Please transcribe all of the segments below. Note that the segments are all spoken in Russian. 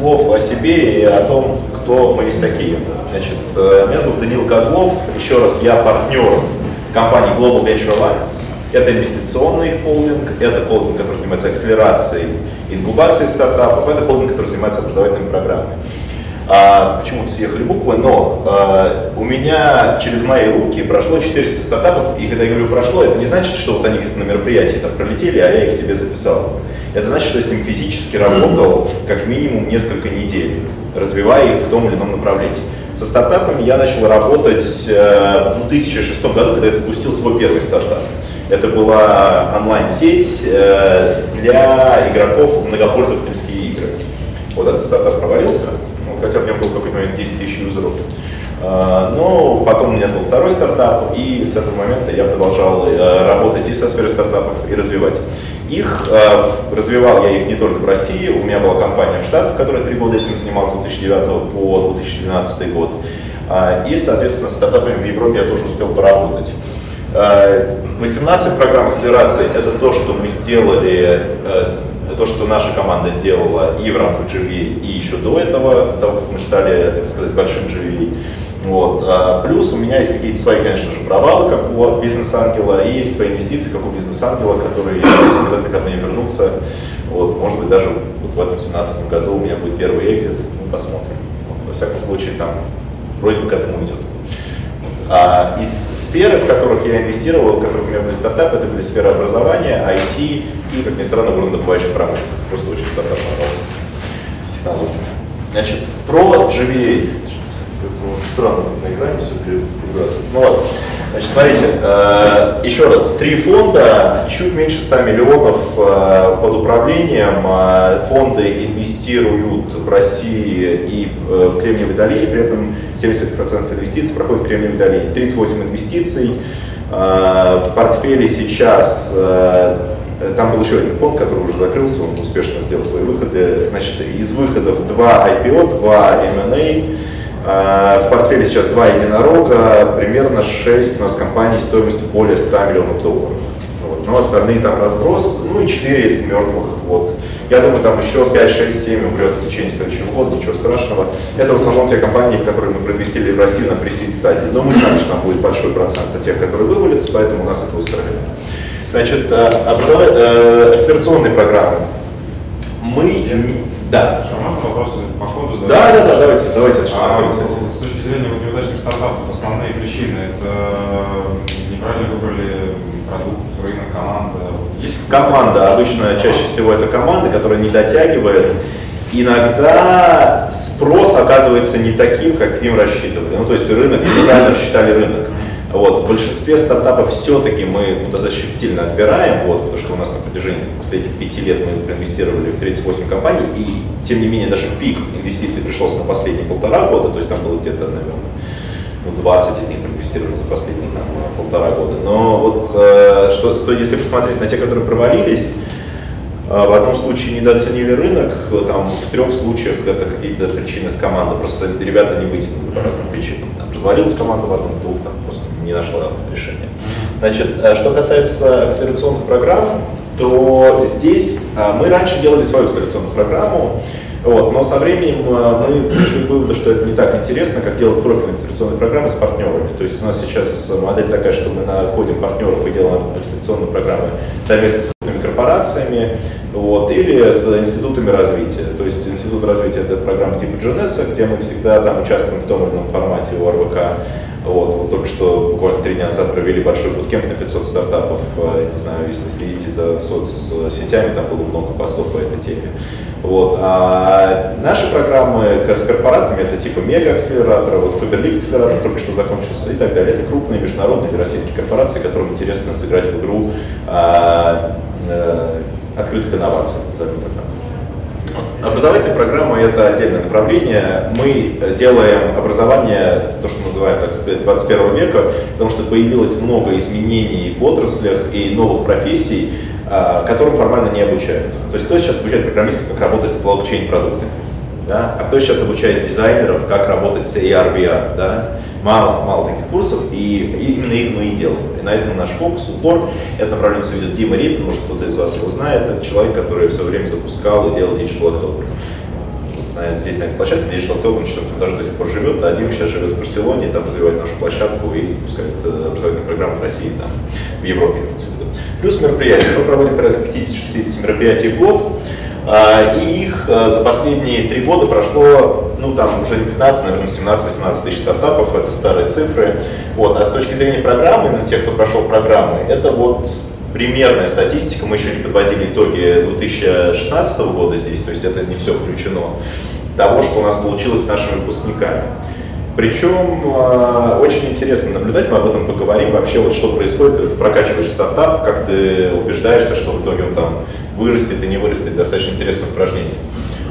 слов о себе и о том, кто мы есть такие. Значит, э, меня зовут Данил Козлов. Еще раз, я партнер компании Global Venture Alliance. Это инвестиционный холдинг, это холдинг, который занимается акселерацией, инкубацией стартапов, это холдинг, который занимается образовательными программами. А, почему-то съехали буквы, но а, у меня через мои руки прошло 400 стартапов, и когда я говорю прошло, это не значит, что вот они где-то на мероприятии там пролетели, а я их себе записал. Это значит, что я с ним физически работал как минимум несколько недель, развивая их в том или ином направлении. Со стартапами я начал работать э, в 2006 году, когда я запустил свой первый стартап. Это была онлайн-сеть э, для игроков в многопользовательские игры. Вот этот стартап провалился, вот, хотя в нем был какой-то момент 10 тысяч юзеров. Э, но потом у меня был второй стартап, и с этого момента я продолжал работать и со сферой стартапов, и развивать их. Развивал я их не только в России, у меня была компания в Штатах, которая три года этим занималась с 2009 по 2012 год. И, соответственно, с стартапами в Европе я тоже успел поработать. 18 программ акселерации – это то, что мы сделали, э, то, что наша команда сделала и в рамках GVA, и еще до этого, до того, как мы стали, так сказать, большим GVA. Вот. А плюс у меня есть какие-то свои, конечно же, провалы, как у бизнес-ангела, и есть свои инвестиции, как у бизнес-ангела, которые, когда-то ко мне вернутся. Вот. Может быть, даже вот в этом 2017 году у меня будет первый экзит, мы посмотрим. Вот. Во всяком случае, там вроде бы к этому идет. А, из сферы, в которых я инвестировал, в которых у меня были стартапы, это были сферы образования, IT и, как ни странно, горнодобывающая промышленность. Просто очень стартап понравился. Значит, про GVA. Странно на экране все перебрасывается. Ну ладно. Значит, смотрите, э, еще раз, три фонда, чуть меньше 100 миллионов э, под управлением. Э, фонды инвестируют в России и в Кремниевой долине, при этом 75% инвестиций проходит в Кремниевой долине. 38 инвестиций. В портфеле сейчас там был еще один фонд, который уже закрылся, он успешно сделал свои выходы. Значит, из выходов два IPO, два M&A, в портфеле сейчас два единорога, примерно 6 у нас компаний стоимостью более 100 миллионов долларов. Вот. Но остальные там разброс, ну и 4 мертвых. Вот. Я думаю, там еще 5, 6, 7 умрет в течение следующего года, ничего страшного. Это в основном те компании, в которые мы проинвестировали в Россию на пресид стадии. Но мы знали, что там будет большой процент тех, которые вывалятся, поэтому у нас это устраивает. Значит, э, образование, э, акселерационные программы. Мы... Да. Что, можно вопросы по ходу задать? Да, да, да, давайте, давайте. А, с точки зрения вот, неудачных стартапов, основные причины это неправильно выбрали продукт, рынок, команда. Есть команда, обычно чаще всего это команда, которая не дотягивает. Иногда спрос оказывается не таким, как к ним рассчитывали. Ну, то есть рынок, неправильно рассчитали рынок. Вот, в большинстве стартапов все-таки мы ну, достаточно щепетильно отбираем, вот, потому что у нас на протяжении последних пяти лет мы проинвестировали в 38 компаний, и тем не менее даже пик инвестиций пришелся на последние полтора года, то есть там было где-то, наверное, ну, 20 из них проинвестировали за последние там, полтора года. Но вот э, что, что, если посмотреть на те, которые провалились, э, в одном случае недооценили рынок, там, в трех случаях это какие-то причины с команды, просто ребята не вытянули по разным причинам. Там, развалилась команда в одном, в двух, там, не нашла решения. Значит, э, что касается акселерационных программ, то здесь э, мы раньше делали свою акселерационную программу, вот, но со временем э, мы пришли к выводу, что это не так интересно, как делать профильные акселерационные программы с партнерами. То есть у нас сейчас модель такая, что мы находим партнеров и делаем акселерационные программы совместно с крупными корпорациями вот, или с институтами развития. То есть институт развития это программа типа GNS, где мы всегда там участвуем в том или ином формате у РВК. Вот, вот только что буквально три дня назад провели большой буткемп на 500 стартапов. Э, не знаю, если следите за соцсетями, там было много постов по этой теме. Вот. А наши программы с корпоратами это типа мега-акселератора, вот Фаберлик акселератор только что закончился и так далее. Это крупные международные российские корпорации, которым интересно сыграть в игру а, а, открытых инноваций, назовем так. Образовательная программа – это отдельное направление. Мы делаем образование, то, что называем, так сказать, 21 века, потому что появилось много изменений в отраслях и новых профессий, а, которым формально не обучают. То есть кто сейчас обучает программистов, как работать с блокчейн-продуктами? Да? А кто сейчас обучает дизайнеров, как работать с AR, VR? Да? Мало, мало таких курсов, и, именно их мы и делаем. И на этом наш фокус, упор. Это направление ведет Дима Риппин, может кто-то из вас его знает. Это человек, который все время запускал и делал Digital October. на, здесь, на этой площадке, Digital он что даже до сих пор живет, а Дима сейчас живет в Барселоне, там развивает нашу площадку и запускает э, образовательные программы в России, там, в Европе, имеется в виду. Плюс мероприятия. Мы проводим порядка 50-60 мероприятий в год. А, и их а, за последние три года прошло, ну там уже не 15, наверное, 17-18 тысяч стартапов, это старые цифры. Вот. А с точки зрения программы, именно тех, кто прошел программы, это вот примерная статистика, мы еще не подводили итоги 2016 года здесь, то есть это не все включено, того, что у нас получилось с нашими выпускниками. Причем э, очень интересно наблюдать, мы об этом поговорим, вообще вот что происходит, когда ты прокачиваешь стартап, как ты убеждаешься, что в итоге он там вырастет и не вырастет, достаточно интересное упражнение.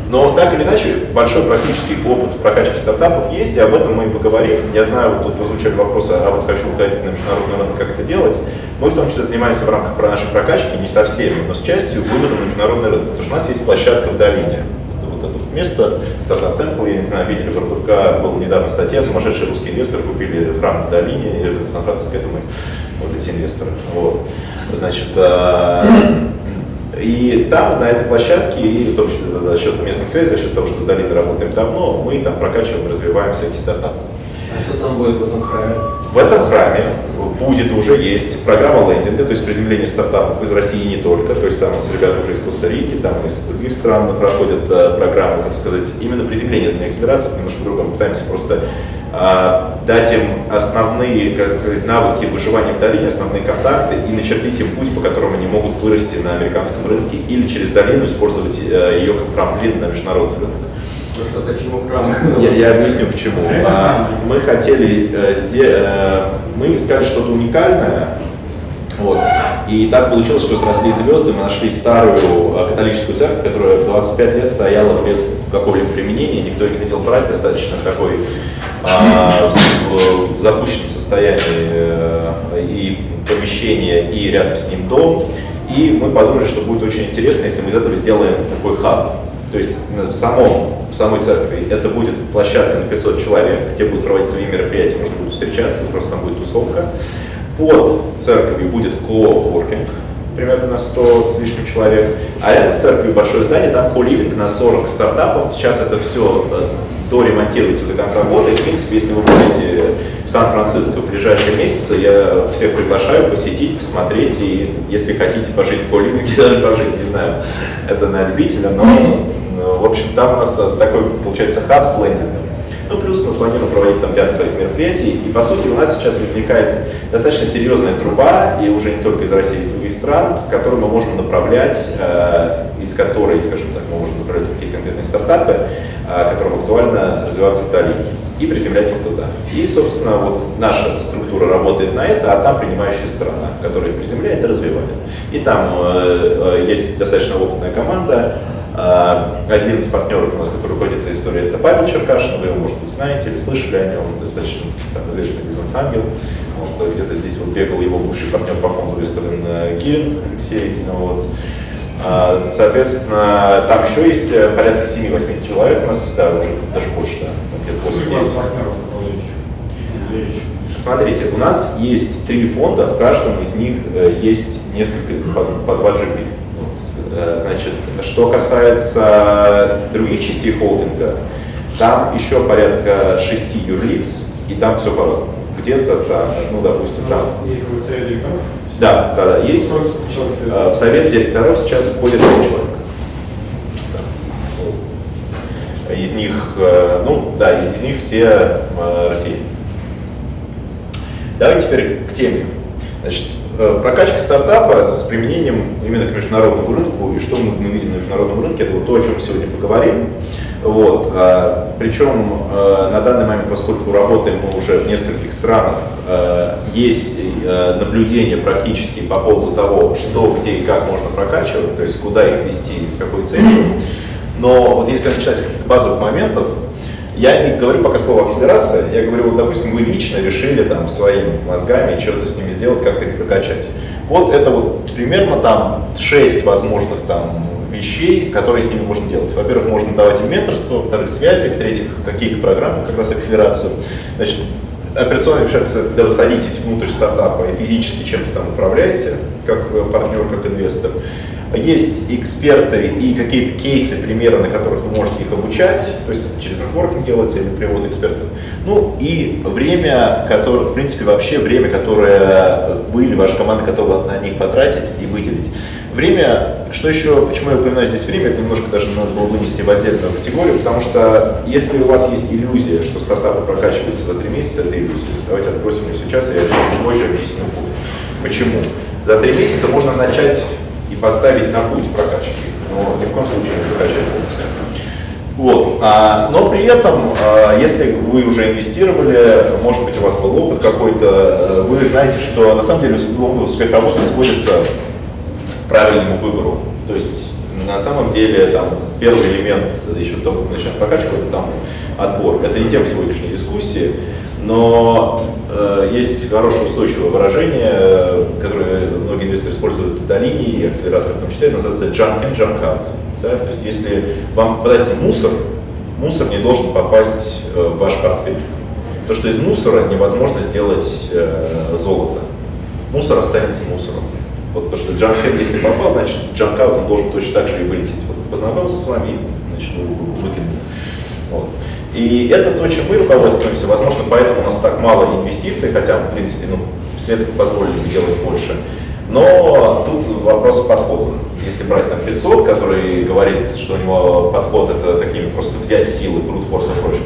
Но так или иначе, большой практический опыт в прокачке стартапов есть, и об этом мы и поговорим. Я знаю, вот тут прозвучали вопросы, а вот хочу уходить на международный рынок, как это делать. Мы в том числе занимаемся в рамках нашей прокачки, не со всеми, но с частью вывода на международный рынок, потому что у нас есть площадка в долине вот это место, стартап Темпл, я не знаю, видели в РБК, была недавно статья, сумасшедшие русские инвесторы купили храм в долине, и Сан-Франциско, это мы, вот эти инвесторы. Вот. Значит, а, и там, на этой площадке, и в том числе за счет местных связей, за счет того, что с долиной работаем давно, мы там прокачиваем, развиваем всякие стартапы. А что там будет в этом храме? В этом храме будет уже есть программа лендинга, то есть приземление стартапов из России не только, то есть там у нас ребята уже из Коста-Рики, там из других стран проходят э, программы, так сказать, именно приземление, это не акселерация, немножко другом, пытаемся просто э, дать им основные, как сказать, навыки выживания в долине, основные контакты и начертить им путь, по которому они могут вырасти на американском рынке или через долину использовать э, ее как трамплин на международный рынок. Что, почему храм? Я, я объясню почему. А, мы хотели, э, э, мы искали что-то уникальное, вот. И так получилось, что сросли звезды, мы нашли старую э, католическую церковь, которая 25 лет стояла без какого-либо применения, никто не хотел брать, достаточно в такой а, в, запущенном состоянии и помещение, и рядом с ним дом. И мы подумали, что будет очень интересно, если мы из этого сделаем такой хаб. То есть в, самом, в самой церкви это будет площадка на 500 человек, где будут проводить свои мероприятия, можно будет встречаться, просто там будет тусовка. Под церковью будет коуворкинг, примерно на 100 с лишним человек. А рядом с церковью большое здание, там коливинг на 40 стартапов. Сейчас это все э, доремонтируется до конца года. И, в принципе, если вы будете в Сан-Франциско в ближайшие месяцы, я всех приглашаю посетить, посмотреть. И если хотите пожить в коливинге, даже пожить, не знаю, это на любителя, но в общем, там у нас такой, получается, хаб с лендингом. Ну, плюс мы планируем проводить там ряд своих мероприятий. И, по сути, у нас сейчас возникает достаточно серьезная труба, и уже не только из России, из других стран, которую мы можем направлять, э, из которой, скажем так, мы можем направлять какие-то конкретные стартапы, э, которым актуально развиваться в долине, и приземлять их туда. И, собственно, вот наша структура работает на это, а там принимающая сторона, которая их приземляет и развивает. И там э, э есть достаточно опытная команда, один из партнеров у нас, который руководит этой историей, это Павел Черкашин, вы его, может быть, знаете или слышали о нем, он достаточно там, известный бизнес-ангел. Вот, где-то здесь вот бегал его бывший партнер по фонду Вестерн Гирин Алексей. Вот. А, соответственно, там еще есть э, порядка 7-8 человек у нас, да, уже даже больше, да, там где-то 8 Смотрите, у нас есть три фонда, в каждом из них э, есть несколько по, по 2 GP. Э, значит, что касается других частей холдинга, там еще порядка шести юрлиц, и там все по-разному. Где-то там, ну, допустим, там... Да, да, да, есть. Э, в совет директоров сейчас входит 7 человек. Из них, э, ну, да, из них все Россия. Давайте теперь к теме. Значит, прокачка стартапа с применением именно к международному рынку, и что мы, мы видим на международном рынке, это вот то, о чем сегодня поговорим. Вот. А, причем а, на данный момент, поскольку работаем мы уже в нескольких странах, а, есть наблюдение практически по поводу того, что, где и как можно прокачивать, то есть куда их вести и с какой целью. Но вот если начать с каких-то базовых моментов, я не говорю пока слово акселерация, я говорю, вот, допустим, вы лично решили там своими мозгами что-то с ними сделать, как-то их прокачать. Вот это вот примерно там шесть возможных там вещей, которые с ними можно делать. Во-первых, можно давать им менторство, во-вторых, связи, в-третьих, какие-то программы, как раз акселерацию. Значит, операционная вмешательство, когда вы садитесь внутрь стартапа и физически чем-то там управляете, как партнер, как инвестор. Есть эксперты и какие-то кейсы, примеры, на которых вы можете их обучать, то есть это через нетворкинг делается или привод экспертов. Ну и время, которое, в принципе, вообще время, которое вы или ваша команда готова на них потратить и выделить. Время, что еще, почему я упоминаю здесь время, это немножко даже надо было вынести в отдельную категорию, потому что если у вас есть иллюзия, что стартапы прокачиваются за три месяца, это иллюзия. Давайте отбросим ее сейчас, я чуть позже объясню. Почему? За три месяца можно начать поставить на путь прокачки, но ни в коем случае не прокачать полностью. Вот. А, но при этом, а, если вы уже инвестировали, может быть, у вас был опыт какой-то, э, вы знаете, что на самом деле успех работы сводится к правильному выбору. То есть на самом деле там первый элемент еще только начинаем прокачку, это там отбор. Это не тема сегодняшней дискуссии, но э, есть хорошее устойчивое выражение, которое многие инвесторы используют в долине и акселераторы в том числе, называется junk in, junk out. Да? То есть если вам попадается мусор, мусор не должен попасть э, в ваш портфель. То, что из мусора невозможно сделать э, золото. Мусор останется мусором. Вот, потому что джанк если попал, значит джанкаут он должен точно так же и вылететь. Вот, познакомился с вами, значит, выкинул. Вот. И это то, чем мы руководствуемся. Возможно, поэтому у нас так мало инвестиций, хотя, в принципе, ну, средства позволили делать больше. Но тут вопрос подхода. Если брать там 500, который говорит, что у него подход это такими просто взять силы, brute force approach,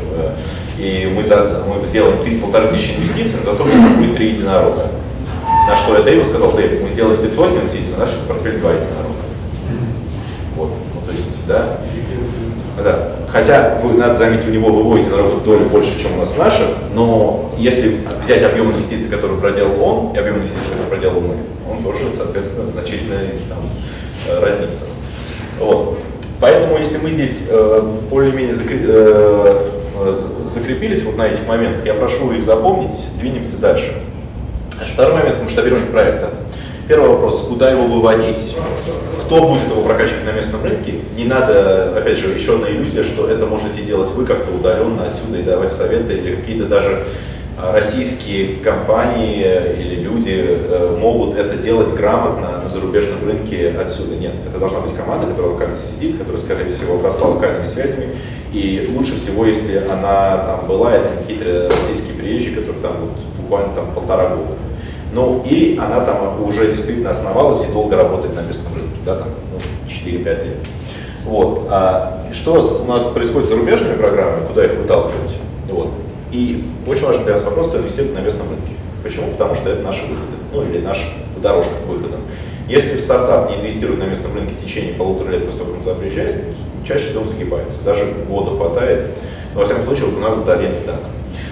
и мы, за, мы сделаем полторы тысячи инвестиций, но зато будет три единорога. На что я Дэйву сказал, Дэйв, мы сделали 38 инвестиций, а наш портфель два единорога. Вот, ну, то есть, да. Да. Хотя, вы, надо заметить, у него выводите на работу доли больше, чем у нас наших, но если взять объем инвестиций, который проделал он, и объем инвестиций, который проделал мы, он тоже, соответственно, значительная там, э, разница. Вот. Поэтому, если мы здесь э, более-менее закреп, э, э, закрепились вот на этих моментах, я прошу их запомнить, двинемся дальше. Второй момент – масштабирование проекта. Первый вопрос, куда его выводить, кто будет его прокачивать на местном рынке. Не надо, опять же, еще одна иллюзия, что это можете делать вы как-то удаленно отсюда и давать советы, или какие-то даже а, российские компании или люди э, могут это делать грамотно на зарубежном рынке отсюда. Нет, это должна быть команда, которая локально сидит, которая, скорее всего, обросла локальными связями. И лучше всего, если она там была, это какие-то российские приезжие, которые там вот, буквально там полтора года. Ну, или она там уже действительно основалась и долго работает на местном рынке, да, там, ну, 4-5 лет. Вот. А что у нас происходит с зарубежными программами, куда их выталкивать? Вот. И очень важный для нас вопрос, кто инвестирует на местном рынке. Почему? Потому что это наши выходы, ну или наша дорожка к выходам. Если стартап не инвестирует на местном рынке в течение полутора лет после того, как он туда приезжает, чаще всего он загибается. Даже года хватает. Но, во всяком случае, вот у нас за Долиной так.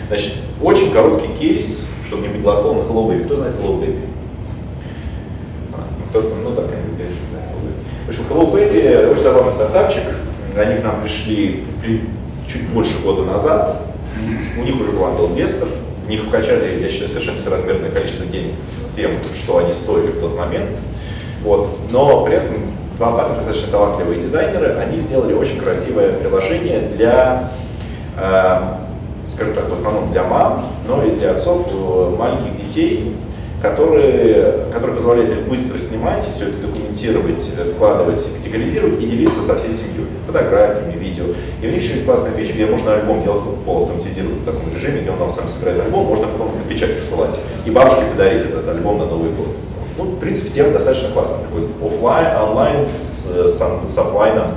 Значит, очень короткий кейс быть голословным, Hello Baby. Кто знает Hello Baby? Кто-то, ну так, я не знаю. В общем, Hello Baby очень забавный стартапчик. Они к нам пришли при, чуть больше года назад. У них уже был ангел-инвестор. В них вкачали, я считаю, совершенно несоразмерное количество денег с тем, что они стоили в тот момент. Вот. Но при этом два парня достаточно талантливые дизайнеры, они сделали очень красивое приложение для э, скажем так, в основном для мам, но и для отцов э, маленьких детей, которые, которые позволяют их быстро снимать, все это документировать, складывать, категоризировать и делиться со всей семьей, фотографиями, видео. И у них еще есть классная фича, где можно альбом делать полуавтоматизированно в таком режиме, где он там сам собирает альбом, можно потом на печать присылать и бабушке подарить этот альбом на Новый год. Ну, в принципе, тема достаточно классная, такой офлайн, онлайн с, с, с офлайном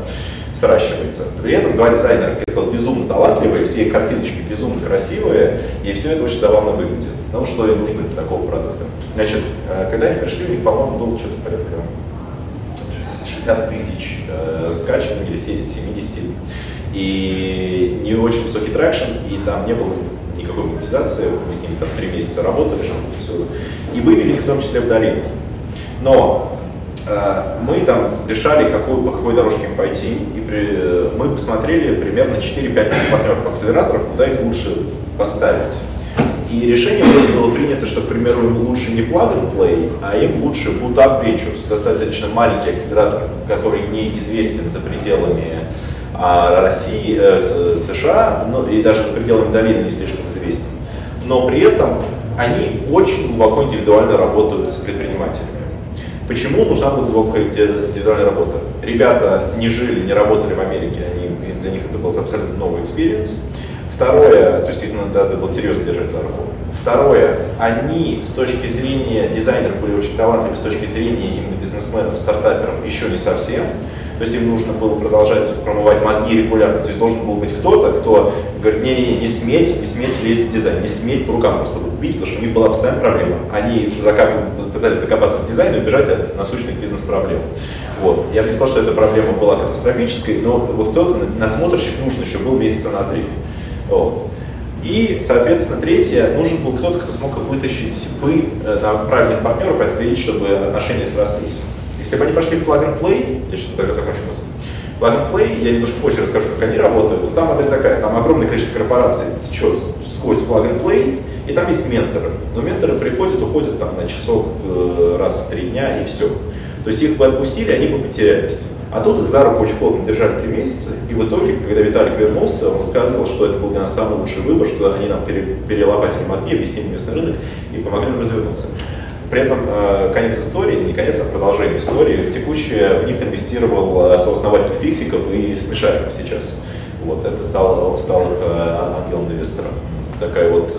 сращивается. При этом два дизайнера, как я сказал, безумно талантливые, все картиночки безумно красивые, и все это очень забавно выглядит. Ну, что и нужно для такого продукта. Значит, э, когда они пришли, у них, по-моему, было что-то порядка 60 тысяч э, скачанных или 70. И не очень высокий traction, и там не было никакой монетизации, мы с ними там три месяца работали, все, и вывели их в том числе в долину. Но мы там решали, какую, по какой дорожке им пойти, и при, мы посмотрели примерно 4-5 партнеров акселераторов, куда их лучше поставить. И решение было принято, что, к примеру, им лучше не plug and play, а им лучше Boot Up Ventures, достаточно маленький акселератор, который неизвестен за пределами а, России, э, США, ну, и даже за пределами долины не слишком известен. но при этом они очень глубоко индивидуально работают с предпринимателями. Почему нужна была глубокая индивидуальная работа? Ребята не жили, не работали в Америке, они, для них это был абсолютно новый experience. Второе, то есть их надо было серьезно держать за руку. Второе, они с точки зрения дизайнеров были очень талантливы, с точки зрения именно бизнесменов, стартаперов еще не совсем. То есть им нужно было продолжать промывать мозги регулярно. То есть должен был быть кто-то, кто говорит, не-не-не, не сметь, не сметь лезть в дизайн, не сметь по рукам просто бить, потому что у них была постоянная проблема. Они закап... пытались закопаться в дизайн и убежать от насущных бизнес-проблем. Вот. Я бы не сказал, что эта проблема была катастрофической, но вот кто-то, надсмотрщик нужен еще был месяца на три. И, соответственно, третье, нужен был кто-то, кто смог вытащить бы э, на правильных партнеров отследить, чтобы отношения срослись. Если бы они пошли в plug and play, я сейчас тогда закончу мысль, plug and play, я немножко позже расскажу, как они работают, но там модель такая, там огромное количество корпораций течет сквозь plug and play, и там есть менторы. Но менторы приходят, уходят там на часок э, раз в три дня и все. То есть их бы отпустили, они бы потерялись. А тут их за руку очень плотно держали три месяца, и в итоге, когда Виталик вернулся, он сказал, что это был для нас самый лучший выбор, что они нам перелопатили мозги, объяснили местный рынок и помогли нам развернуться. При этом э, конец истории, не конец, а продолжение истории. В текущее в них инвестировал э, сооснователь фиксиков и смешариков сейчас. Вот, это стал, стал их э, ангелом инвестором. Такая вот,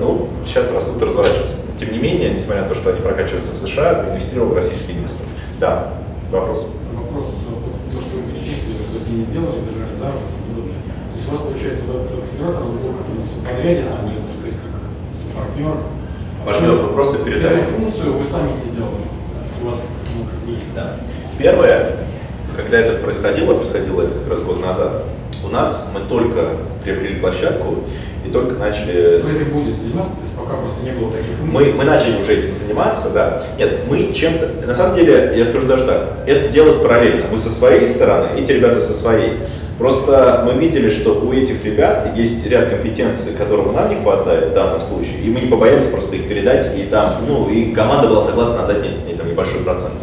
ну, сейчас растут и разворачиваются. Тем не менее, несмотря на то, что они прокачиваются в США, инвестировал в российский инвестор. Да, вопрос. Вопрос, то, что вы перечислили, что с ними сделали, держали за. То есть у вас, получается, этот акселератор, он был как-то подряде, там, или, так сказать, как партнер, Партнер, вы просто передаете. функцию вы сами не сделали, если у вас, ну, как бы есть. Да. Первое, когда это происходило, происходило это как раз год назад, у нас мы только приобрели площадку и только начали... Вы этим будете заниматься, то есть пока просто не было таких функций? Мы, мы начали уже этим заниматься, да. Нет, мы чем-то... На самом деле, я скажу даже так, это делалось параллельно. Мы со своей стороны, эти ребята со своей. Просто мы видели, что у этих ребят есть ряд компетенций, которого нам не хватает в данном случае, и мы не побоялись просто их передать, и там, ну, и команда была согласна отдать не, там, небольшой процент.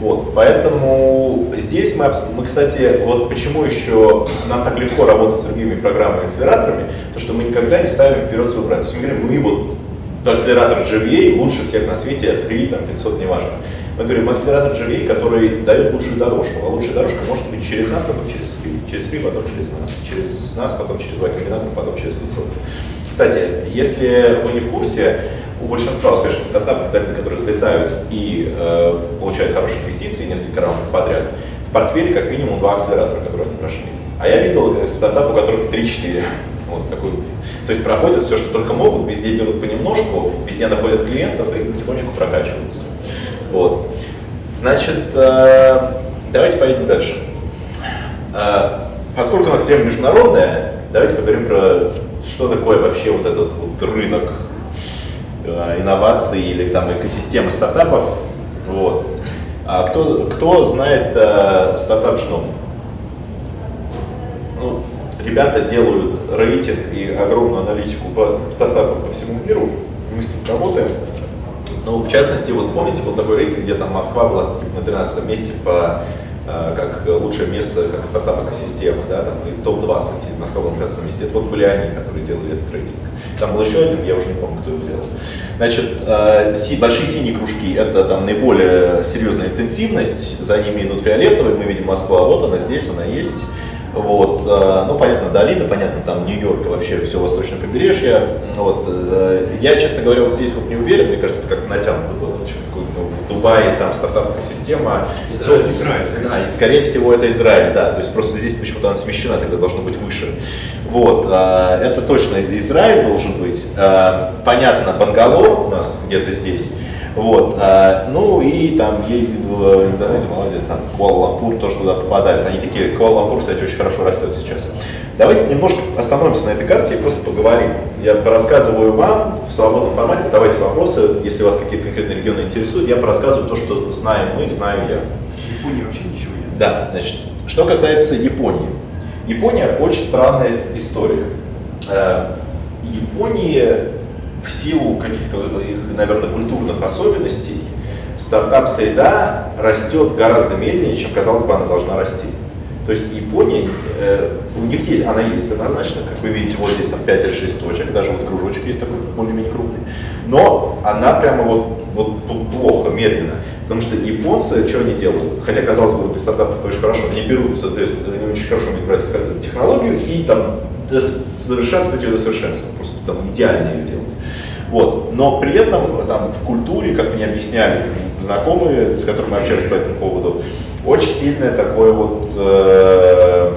Вот, поэтому здесь мы, мы, кстати, вот почему еще нам так легко работать с другими программами акселераторами, то что мы никогда не ставим вперед свой бренд. То есть мы говорим, мы вот акселератор GVA лучше всех на свете, free, там, 500, неважно. Мы говорим, акселератор GVA, который дает лучшую дорожку, а лучшая дорожка может быть через нас, потом через free, через free, потом через нас, через нас, потом через Y комбинатор, потом через 500. Кстати, если вы не в курсе, у большинства успешных стартапов, которые взлетают и э, получают хорошие инвестиции несколько раундов подряд, в портфеле как минимум два акселератора, которые они прошли. А я видел стартап, у которых 3-4. Вот такой. То есть проходят все, что только могут, везде берут понемножку, везде находят клиентов и потихонечку прокачиваются. Вот. Значит, э, давайте поедем дальше. Э, поскольку у нас тема международная, давайте поговорим про что такое вообще вот этот вот рынок э, инноваций или там экосистема стартапов. Вот. А кто, кто знает э, стартап Genome? Ну, ребята делают рейтинг и огромную аналитику по стартапам по всему миру. Мы с ним работаем. Ну, в частности, вот помните, был такой рейтинг, где там Москва была типа, на 13 месте по э, как лучшее место, как стартап экосистема, да, там, и топ-20, Москва была на 13 месте. Это вот были они, которые делали этот рейтинг. Там был еще один, я уже не помню, кто его делал. Значит, э, большие синие кружки – это там наиболее серьезная интенсивность, за ними идут фиолетовые, мы видим Москва, вот она здесь, она есть. Вот, э, ну, понятно, долина, понятно, там Нью-Йорк и вообще все восточное побережье. Вот, э, я, честно говоря, вот здесь вот не уверен, мне кажется, это как натянуто было. В Дубае там стартап-экосистема. Израиль. Ну, Израиль, да, и скорее всего это Израиль, да. То есть просто здесь почему-то она смещена, тогда должно быть выше. Вот, э, это точно Израиль должен быть. Понятно, Бангалор у нас где-то здесь. Вот, а, ну и там едет в Индонезии, Малайзия, там Куала-Лампур тоже туда попадают. Они такие, Куала-Лампур, кстати, очень хорошо растет сейчас. Давайте немножко остановимся на этой карте и просто поговорим. Я рассказываю вам в свободном формате, задавайте вопросы, если вас какие-то конкретные регионы интересуют, я рассказываю то, что знаем мы, знаю я. Японии вообще ничего нет. Да, значит, что касается Японии. Япония очень странная история. Э, Япония в силу каких-то их, наверное, культурных особенностей, стартап-среда растет гораздо медленнее, чем, казалось бы, она должна расти. То есть Япония, э, у них есть, она есть однозначно, как вы видите, вот здесь там 5 или 6 точек, даже вот кружочек есть такой более-менее крупный. Но она прямо вот, вот плохо, медленно. Потому что японцы, что они делают? Хотя, казалось бы, для стартапов это очень хорошо, они берутся, то есть они очень хорошо умеют брать технологию и там совершенствовать ее до совершенства, просто там идеально ее делать. Вот. Но при этом там, в культуре, как мне объясняли знакомые, с которыми общались по этому поводу, очень сильное такое вот э,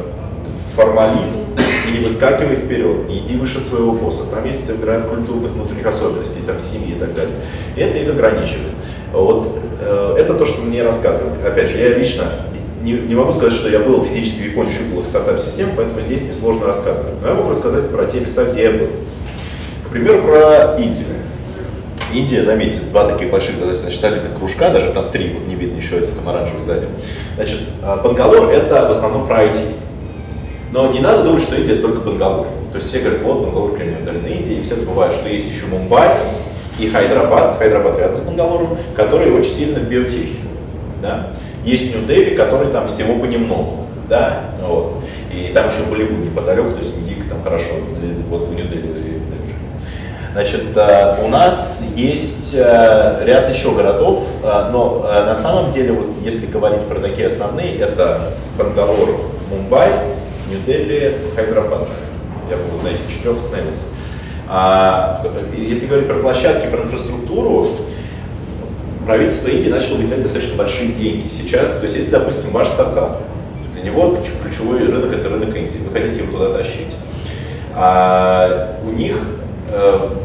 формализм, и не выскакивай вперед, не иди выше своего босса. Там есть ряд культурных внутренних особенностей, там семьи и так далее. И это их ограничивает. Вот э, это то, что мне рассказывали. Опять же, я лично не, не могу сказать, что я был физически в Японии, их стартап-систем, поэтому здесь мне сложно рассказывать. Но я могу рассказать про те места, где я был. К примеру, про Индию. Индия, заметьте, два таких больших значит, солидных кружка, даже там три, вот не видно еще один там оранжевый сзади. Значит, а, Бангалор это в основном про IT. Но не надо думать, что Индия это только Бангалор. То есть все говорят, вот Бангалор примерно на Индии, и все забывают, что есть еще Мумбай и Хайдрабад, Хайдрабад рядом с Бангалором, которые очень сильно в биотехе. Да? Есть Нью-Дели, который там всего понемногу. Да? Вот. И там еще Болливуд неподалеку, то есть Индийка там хорошо, вот в Нью-Дели Значит, э, у нас есть э, ряд еще городов, э, но на самом деле, вот если говорить про такие основные, это Бангалор, Мумбай, Нью-Дели, Хайдрабад. Я был на этих четырех остановился. А, если говорить про площадки, про инфраструктуру, правительство Индии начало выделять достаточно большие деньги сейчас. То есть, если, допустим, ваш стартап, для него ключевой рынок это рынок Индии, вы хотите его туда тащить. А, у них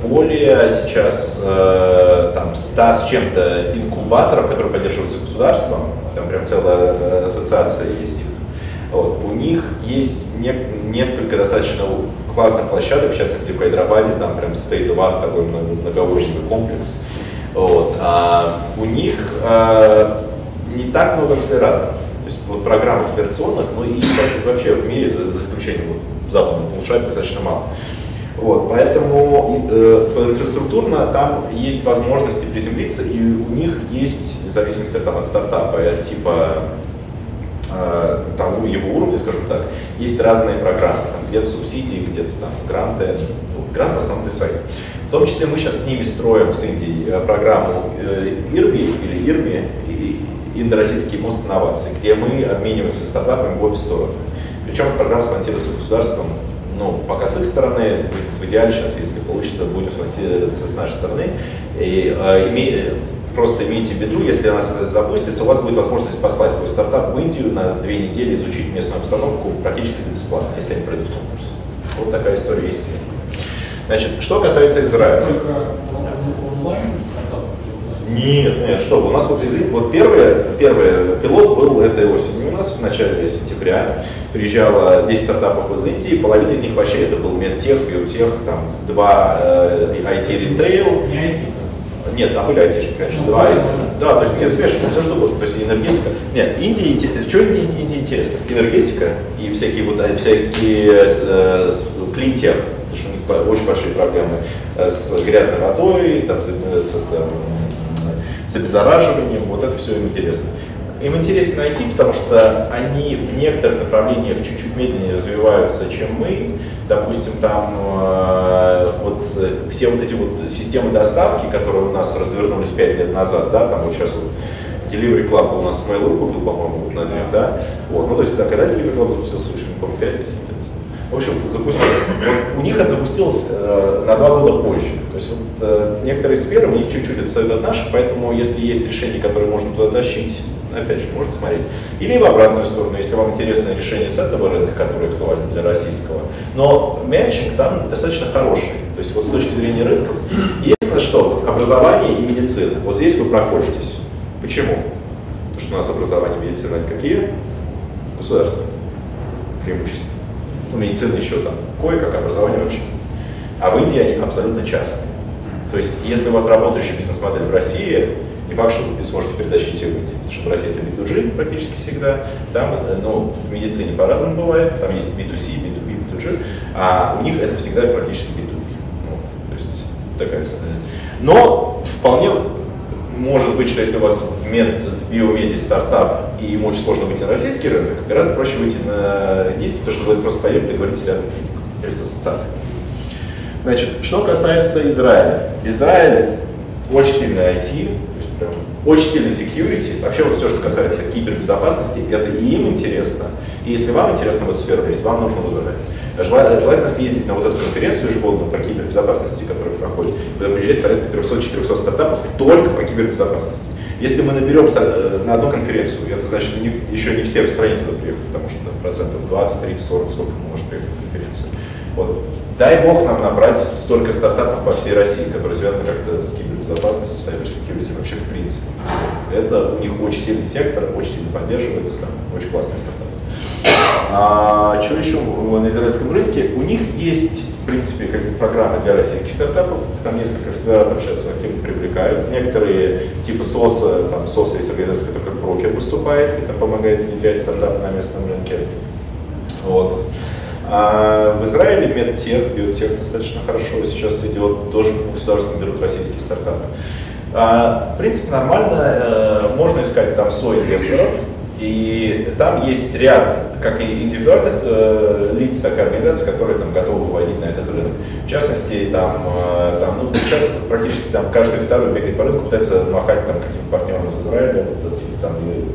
более сейчас э, там 100 с чем-то инкубаторов, которые поддерживаются государством, там прям целая ассоциация есть. Вот. У них есть не, несколько достаточно классных площадок, в частности в Хайдрабаде, там прям state of art, такой многоуровневый комплекс. Вот. А у них а, не так много акселераторов. То есть вот программ акселерационных, ну и вообще в мире, за, за исключением вот, западного полушария, достаточно мало. Вот, поэтому э, инфраструктурно там есть возможности приземлиться, и у них есть, в зависимости там, от стартапа, типа э, того его уровня, скажем так, есть разные программы, там, где-то субсидии, где-то там гранты, вот, грант в основном для своих. В том числе мы сейчас с ними строим с Индией э, программу э, ИРБИ или ИРМИ, Индо-Российский мост инноваций, где мы обмениваемся стартапами в обе стороны. Причем программа спонсируется государством ну, пока с их стороны, в идеале сейчас, если получится, будем спонсироваться с нашей стороны. И э, име, просто имейте в виду, если она запустится, у вас будет возможность послать свой стартап в Индию на две недели, изучить местную обстановку практически за бесплатно, если они пройдут конкурс. Вот такая история есть. Значит, что касается Израиля. Только онлайн нет, нет, что у нас вот, из, вот первый, первый пилот был этой осенью у нас в начале сентября. Приезжало 10 стартапов из Индии, половина из них вообще это был медтех, биотех, там два э, IT-ритейл. Не IT. Нет, там были айтишники, конечно, ну, два. Да, то есть нет, смешано, все что угодно. То есть энергетика. Нет, Индия, что Индия, Индия интересно? Энергетика и всякие вот э, всякие э, клинтех, потому что у них очень большие проблемы э, с грязной водой, там, с, с там, с обеззараживанием, вот это все им интересно. Им интересно найти, потому что они в некоторых направлениях чуть-чуть медленнее развиваются, чем мы. Допустим, там э, вот все вот эти вот системы доставки, которые у нас развернулись 5 лет назад, да, там вот сейчас вот Delivery Club у нас с Mail.ru купил, по-моему, вот на днях, да, вот, ну то есть, да, когда Delivery Club запустился, выше, не помню, 5 или 7 лет в общем, запустился. Вот у них это запустилось э, на два года позже. То есть вот, э, некоторые сферы у них чуть-чуть отстают от наших, поэтому если есть решение, которое можно туда тащить, опять же, можно смотреть. Или в обратную сторону, если вам интересно решение с этого рынка, которое актуально для российского. Но мячинг там достаточно хороший. То есть вот с точки зрения рынков, единственное что, образование и медицина. Вот здесь вы проколитесь. Почему? Потому что у нас образование и медицина какие? Государственные преимущества ну, медицина еще там, кое-как образование вообще. А в Индии они абсолютно частные. То есть, если у вас работающий бизнес-модель в России, не факт, что вы сможете перетащить ее в Индию, потому что в России это B2G практически всегда, там, э, ну, в медицине по-разному бывает, там есть B2C, B2B, B2G, а у них это всегда практически B2B. Вот, то есть, такая Но вполне может быть, что если у вас в, мед, в биомеде стартап, и ему очень сложно выйти на российский рынок, гораздо проще выйти на индийский, потому что вы просто поверите и говорите рядом с ассоциацией. Значит, что касается Израиля. Израиль очень сильный IT, очень сильный security. Вообще вот все, что касается кибербезопасности, это и им интересно. И если вам интересно в эту сферу лезть, вам нужно в Израиль. Желательно съездить на вот эту конференцию ежегодную по кибербезопасности, которая проходит, куда приезжает порядка 300-400 стартапов только по кибербезопасности. Если мы наберемся э, на одну конференцию, это значит не, еще не все в стране туда приехали, потому что там процентов 20, 30, 40, сколько мы можем приехать на конференцию. Вот. Дай бог нам набрать столько стартапов по всей России, которые связаны как-то с кибербезопасностью, cyber security вообще в принципе. Это у них очень сильный сектор, очень сильно поддерживается, там, очень классные стартапы. А, что еще на израильском рынке? У них есть, в принципе, как программа для российских стартапов. Там несколько акселераторов сейчас активно привлекают. Некоторые, типа СОСа, там СОСа есть организация, которая как брокер выступает и там помогает внедрять стартапы на местном рынке. Вот. А в Израиле медтех, биотех достаточно хорошо сейчас идет, тоже государственно берут российские стартапы. А, в принципе, нормально, э, можно искать там со-инвесторов, и там есть ряд, как и индивидуальных э, лиц, так и организаций, которые там готовы выводить на этот рынок. В частности, там, э, там ну, сейчас практически там каждый второй бегает по рынку, пытается махать там каким-то партнером из Израиля. Вот, типа, там,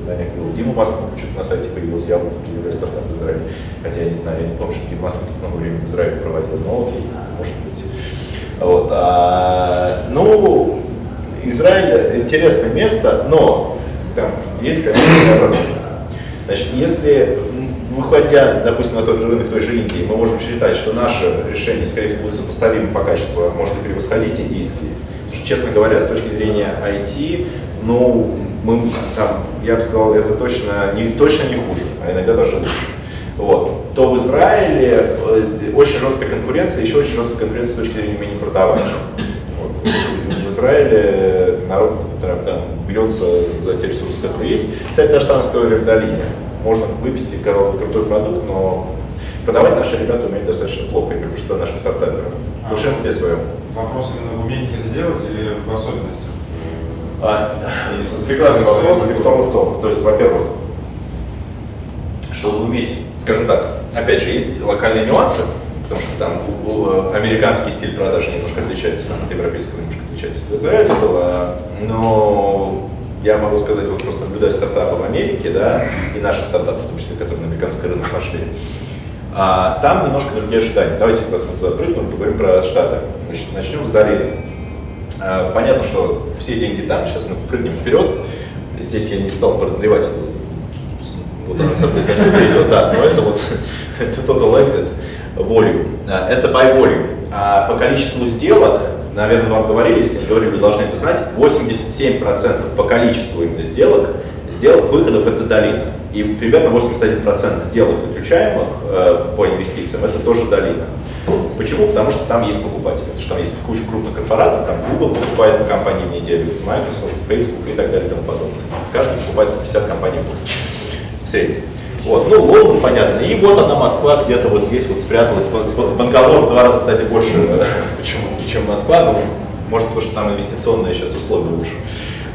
на некого Диму Масленникова что-то на сайте появился, я вот предъявляю стартап в Израиле. Хотя я не знаю, я не помню, что Дима Масленников много времени в Израиле проводил, но окей, может быть. Вот, а, ну, Израиль интересное место, но там есть, конечно, неравенство. Значит, если, выходя, допустим, на тот же рынок той же Индии, мы можем считать, что наше решение, скорее всего, будет сопоставимо по качеству, может и превосходить индийские. Что, честно говоря, с точки зрения IT, ну, мы там, я бы сказал, это точно не, точно не хуже, а иногда даже лучше. Вот. То в Израиле э, очень жесткая конкуренция, еще очень жесткая конкуренция с точки зрения умения продавать. Вот. В Израиле народ прям там бьется за те ресурсы, которые есть. Кстати, та же самая история в долине. Можно выпустить, казалось бы, крутой продукт, но продавать наши ребята умеют достаточно плохо, и большинство наших стартаперов. В большинстве своем. Вопрос именно в умении это делать или в особенностях? А, прекрасный вопрос, и в том, и в том. То есть, во-первых, чтобы уметь, скажем так, опять же, есть локальные нюансы, потому что там американский стиль продажи немножко отличается от европейского, немножко отличается от израильского, но я могу сказать, вот просто наблюдая стартапы в Америке, да, и наши стартапы, в том числе, которые на американский рынок пошли, а, там немножко другие ожидания. Давайте раз мы туда прыгнем, поговорим про Штаты. Значит, начнем с долины. А, понятно, что все деньги там, сейчас мы прыгнем вперед. Здесь я не стал продлевать это. Вот она со мной идет, да, но это вот total exit volume. А, это by volume. А по количеству сделок, наверное, вам говорили, если не говорили, вы должны это знать, 87% по количеству именно сделок, сделок выходов это долина. И примерно 81% сделок заключаемых э, по инвестициям это тоже долина. Почему? Потому что там есть покупатели, потому что там есть куча крупных корпоратов, там Google покупает по компании в неделю, Microsoft, Facebook и так далее и тому подобное. Каждый покупает 50 компаний в среднем. Вот, ну, Лондон, понятно. И вот она, Москва, где-то вот здесь вот спряталась. Бангалор в два раза, кстати, больше почему чем Москва. Ну, может, потому что там инвестиционные сейчас условия лучше.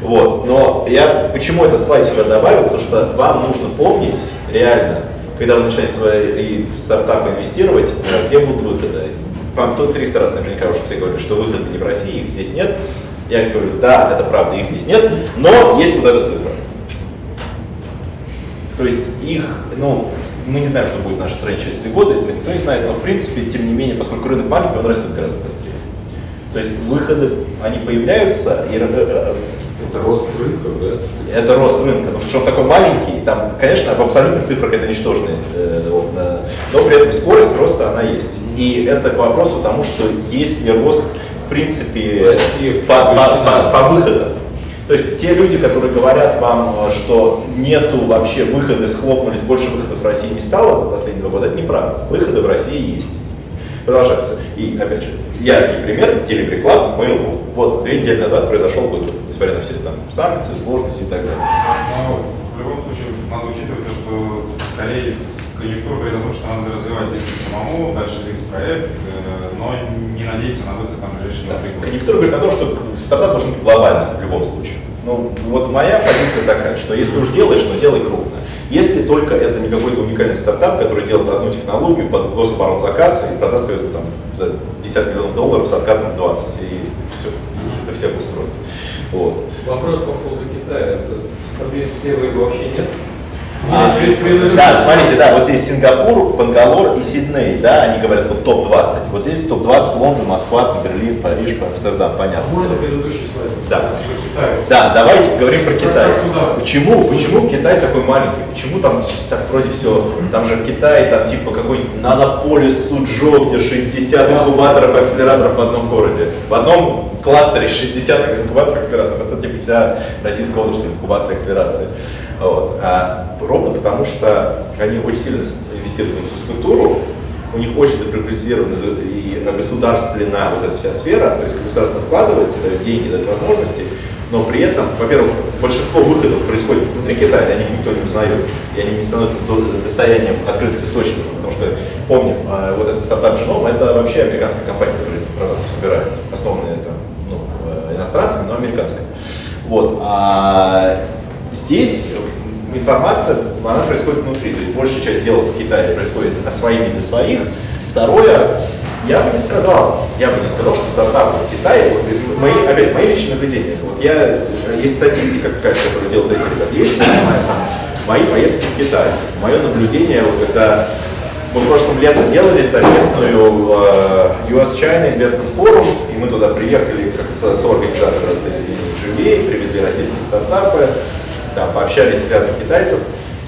Вот. Но я почему этот слайд сюда добавил? Потому что вам нужно помнить реально, когда вы начинаете свои стартапы инвестировать, э, где будут выходы. Вам тут 300 раз наверняка уже все говорят, что выходы не в России, их здесь нет. Я говорю, да, это правда, их здесь нет, но есть вот эта цифра. То есть их, ну, мы не знаем, что будет в нашей стране через три года, этого никто не знает, но в принципе, тем не менее, поскольку рынок маленький, он растет гораздо быстрее. То есть выходы, они появляются, и э, э, это рост рынка, да? Это рост рынка, но потому что он такой маленький, там, конечно, в абсолютных цифрах это ничтожные, э, но при этом скорость роста она есть. И это к вопросу тому, что есть ли рост, в принципе, по, по, по, по выходам. То есть те люди, которые говорят вам, что нету вообще выхода, схлопнулись, больше выходов в России не стало за последние два года, это неправда. Выходы в России есть. Продолжаются. И, опять же, яркий пример, телереклам, Mail.ru. Вот две недели назад произошел выход, несмотря на все там санкции, сложности и так далее. Но в любом случае надо учитывать то, что скорее конъюнктура говорит о том, что надо развивать бизнес самому, дальше двигать проект, э, но не надеяться на выход там ближайшие да. Конъюнктура говорит о том, что стартап должен быть глобальным в любом случае. Ну, вот моя позиция такая, что если уж делаешь, то делай крупно. Если только это не какой-то уникальный стартап, который делает одну технологию под гособоронзаказ и продаст ее за, там, за 50 миллионов долларов с откатом в 20, и все, это всех устроит. Вот. Вопрос по поводу Китая. Смотри, слева его вообще нет. А, да, смотрите, да, вот здесь Сингапур, Бангалор и Сидней, да, они говорят вот топ-20. Вот здесь топ-20 Лондон, Москва, Берлин, Париж, Амстердам, понятно. Можно предыдущий слайд? Да. Да, давайте поговорим про Китай. Почему, почему Китай такой маленький? Почему там так вроде все, там же в Китае там типа какой-нибудь нанополис Суджо, где 60 инкубаторов акселераторов в одном городе. В одном кластере 60 инкубаторов акселераторов. Это типа вся российская отрасль инкубации акселерации. Вот. А ровно потому, что они очень сильно инвестируют в инфраструктуру, у них очень запрогрессирована и государственная вот эта вся сфера, то есть государство вкладывается, дает деньги, дает возможности, но при этом, во-первых, большинство выходов происходит внутри Китая, о них никто не узнает, и они не становятся до- достоянием открытых источников, потому что, помним, э, вот этот стартап Genome, это вообще американская компания, которая эту информацию собирает, основанная там, ну, э, иностранцами, но американская. Вот, а здесь информация, она происходит внутри, то есть большая часть дел в Китае происходит своими для своих. Второе, я бы не сказал, я бы не сказал, что стартапы в Китае, вот из мои, опять, мои личные наблюдения, вот я, есть статистика какая-то, которую делают эти ребята, есть, понимаю, мои поездки в Китай, мое наблюдение, вот когда мы в прошлом летом делали совместную э, US-China Investment Forum, мы туда приехали как со, соорганизаторы GVA, привезли российские стартапы, там пообщались с рядом китайцев,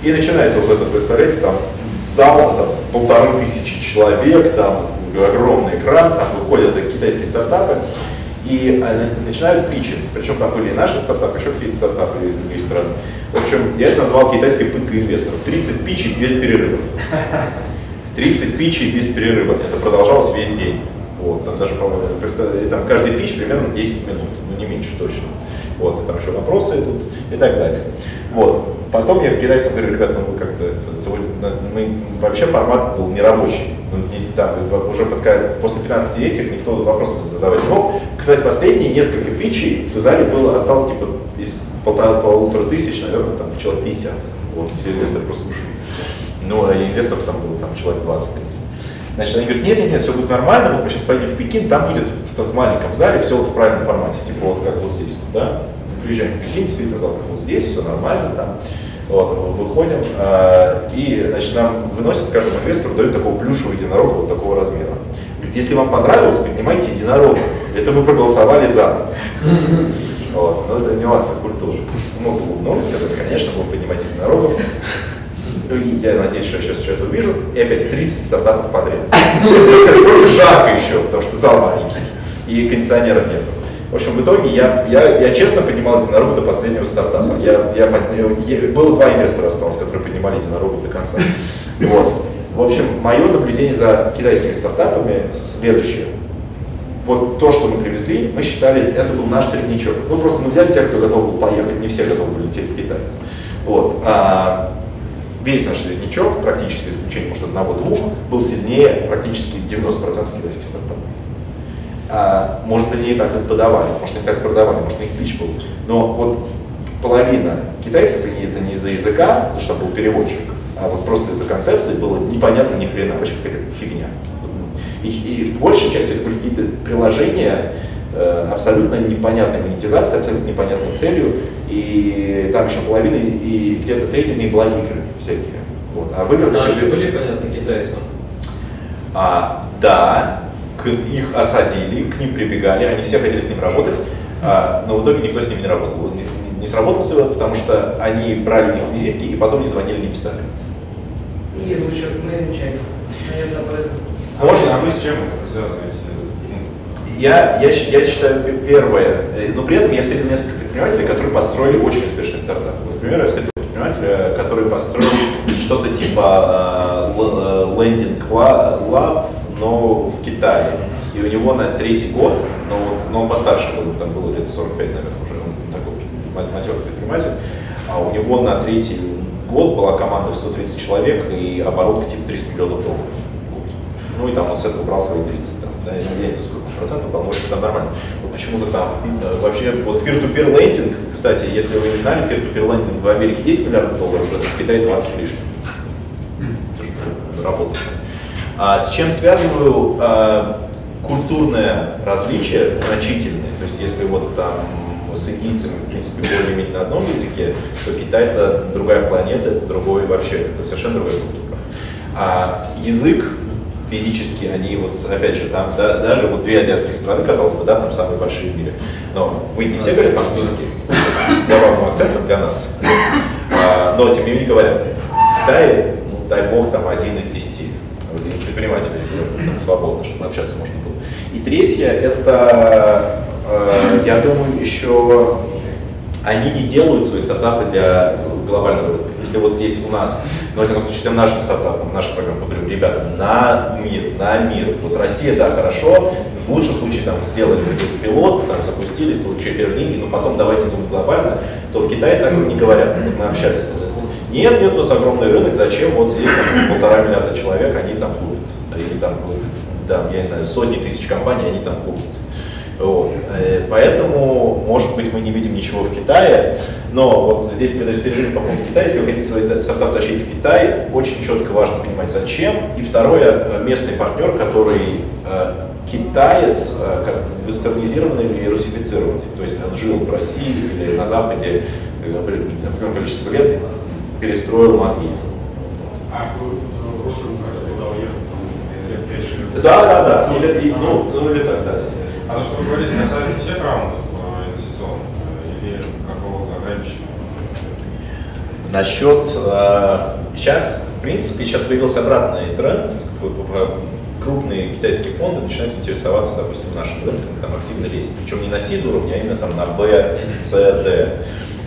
и начинается вот это, представляете, там зал, там полторы тысячи человек, там огромный экран, там выходят китайские стартапы, и начинают питчить. Причем там были и наши стартапы, еще какие-то стартапы из других стран. В общем, я это назвал китайской пыткой инвесторов. 30 питчей без перерыва. 30 питчей без перерыва. Это продолжалось весь день. Вот, там даже, по-моему, и там каждый питч примерно 10 минут, ну не меньше точно. Вот, и там еще вопросы идут и так далее. Вот. Потом я китайцам говорю, ребят, ну вы как-то, это, мы, вообще формат был нерабочий. Ну, не, там, уже под, после 15 этих никто вопросы задавать не мог. Кстати, последние несколько питчей в зале было, осталось типа из полтора, полутора тысяч, наверное, там человек 50. Вот, все инвесторы просто ушли. Ну, а инвесторов там было там, человек 20-30. Значит, они говорят, нет, нет, нет, все будет нормально, вот мы сейчас поедем в Пекин, там будет в, в маленьком зале все вот в правильном формате, типа вот как вот здесь, да. Мы приезжаем в Пекин, действительно зал как вот здесь, все нормально там. Вот, выходим, э, и, значит, нам выносят каждому инвестору, дают такого плюшевого единорога вот такого размера. Говорит, если вам понравилось, поднимайте единорога. Это мы проголосовали за. Вот, но это нюансы культуры. Мы улыбнулись, сказали, конечно, будем поднимать единорогов. И я надеюсь, что я сейчас что-то увижу. И опять 30 стартапов подряд. Жарко еще, потому что зал маленький. И кондиционеров нету. В общем, в итоге я, я, я честно поднимал единорога до последнего стартапа. Я, я, я- было два инвестора осталось, которые поднимали единорога до конца. Вот. В общем, мое наблюдение за китайскими стартапами следующее. Вот то, что мы привезли, мы считали, это был наш среднячок. Ну, просто мы взяли тех, кто готов был поехать, не все готовы были лететь в Китай. Вот. А весь наш среднячок, практически исключением, может, одного-двух, был сильнее практически 90% китайских стартапов. А, может, они и так их подавали, может, они так продавали, может, у них пич был. Но вот половина китайцев, и это не из-за языка, потому что был переводчик, а вот просто из-за концепции было непонятно ни хрена, вообще какая-то фигня. И, и большая часть это были какие-то приложения, абсолютно непонятной монетизации, абсолютно непонятной целью, и там еще половина, и где-то треть из них была игры всякие. Вот. А в играх, известно- были понятны китайцам? а, да, к, их осадили, к ним прибегали, они все хотели с ним работать, а, но в итоге никто с ними не работал. Не, не сработался, потому что они брали у них визитки и потом не звонили, не писали. И лучше мы чай. Наверное, поэтому. А можно, а вы с чем это связываете? Я, я, я считаю, пе- первое, э, но при этом я встретил несколько предпринимателей, которые построили очень успешный стартап. Вот, например, я встретил предпринимателя, который построил что-то типа э, э, лендинг ла- лаб, но в Китае. И у него на третий год, но, но он постарше был, там было лет 45, наверное, уже, он такой ма- матерый предприниматель. А у него на третий год была команда в 130 человек и оборотка типа 300 миллионов долларов. Ну и там он с этого брал свои 30, там, да, я не знаю, процентов, по-моему, там нормально. Вот почему-то там э, вообще вот peer-to-peer лендинг, кстати, если вы не знали, peer-to-peer лендинг в Америке 10 миллиардов долларов, в Китае 20 с лишним. Работает. А с чем связываю а, культурное различие значительное? То есть если вот там с индийцами, в принципе, более-менее на одном языке, то Китай это другая планета, это другой вообще, это совершенно другая культура. А язык физически, они вот, опять же, там да, даже вот две азиатские страны, казалось бы, да, там самые большие в мире. Но в Индии все говорят по-английски, с забавным акцентом для нас. А, но тем не менее говорят. В Китае, ну, дай бог, там один из десяти. Вот и предприниматели говорят, там свободно, чтобы общаться можно было. И третье, это, э, я думаю, еще они не делают свои стартапы для глобального рынка. Если вот здесь у нас, ну, во всяком случае, всем нашим стартапам, нашим программам, говорю, ребята, на мир, на мир. Вот Россия, да, хорошо, в лучшем случае там сделали какой-то пилот, там запустились, получили первые деньги, но потом давайте думать глобально, то в Китае так не говорят. Мы общались нет, нет, у нас огромный рынок, зачем вот здесь там, полтора миллиарда человек, они там купят. Или там, да, я не знаю, сотни тысяч компаний, они там купят. Вот. Э, поэтому, может быть, мы не видим ничего в Китае, но вот здесь предостережение по поводу Китая, если вы хотите свой стартап тащить в Китай, очень четко важно понимать, зачем. И второе, э, местный партнер, который э, китаец, как вестернизированный или русифицированный, то есть он жил в России или на Западе определенное количество лет, перестроил мозги. А русскому, когда туда уехал, лет 5 Да, да, да. Или, и, ну, ну, или так, да. А то, что вы говорите, касается всех раундов э, инвестиционных э, или какого-то ограниченного? Насчет э, сейчас, в принципе, сейчас появился обратный тренд. Крупные китайские фонды начинают интересоваться, допустим, нашим рынком, там активно лезть. Причем не на сид уровне, а именно там на B, C, D.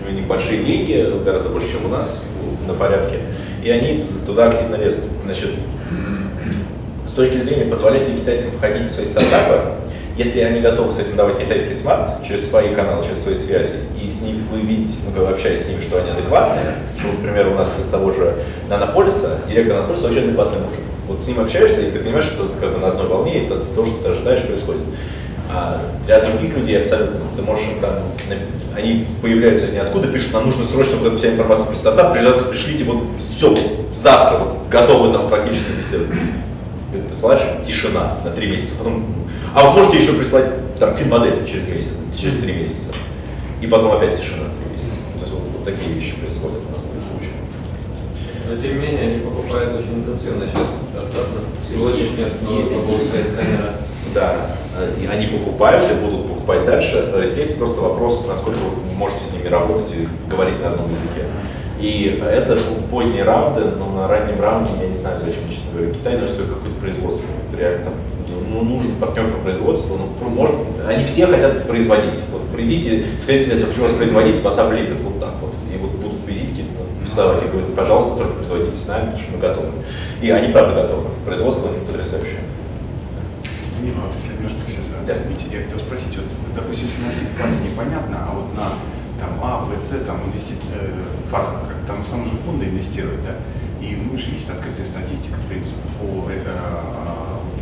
У них большие деньги, гораздо больше, чем у нас, на порядке. И они туда активно лезут. Значит, с точки зрения, позволять ли китайцам входить в свои стартапы, если они готовы с этим давать китайский смарт через свои каналы, через свои связи, и с ними вы видите, ну, как общаясь с ними, что они адекватные, что, например, у нас из того же Нанополиса, директор Нанополиса очень адекватный мужик. Вот с ним общаешься, и ты понимаешь, что ты как бы на одной волне, это то, что ты ожидаешь, происходит. А для других людей абсолютно, ты можешь там, они появляются из ниоткуда, пишут, нам нужно срочно вот эта вся информация про стартап, приезжают, пришлите вот все, завтра, вот, готовы там практически инвестировать. Ты посылаешь, тишина на три месяца, потом, а вот можете еще прислать там фин-модель через месяц, через три месяца, и потом опять тишина на три месяца. То есть вот, вот такие вещи происходят у нас в случае. Но тем не менее, они покупают очень интенсивно сейчас. Сегодняшняя, ну, сказать, камера да, они покупают и будут покупать дальше. Здесь просто вопрос, насколько вы можете с ними работать и говорить на одном языке. И это поздние раунды, но на раннем раунде я не знаю, зачем, честно говоря, Китай, но стоит какое-то производство. Реально там, ну, нужен партнер по производству. Ну, может, они все хотят производить. Вот придите, скажите, я хочу вас производить, вас облепят вот так вот. И вот будут визитки ну, вставать и говорят, пожалуйста, только производите с нами, потому что мы готовы. И они правда готовы. Производство у них потрясающее. Не, ну вот если немножко сейчас отцепить, я хотел спросить, вот, допустим, если на фазе непонятно, а вот на там А, Б, С, там инвести... э, фаза, как, там сам же фонды инвестируют, да, и у них же есть открытая статистика, в принципе, по э,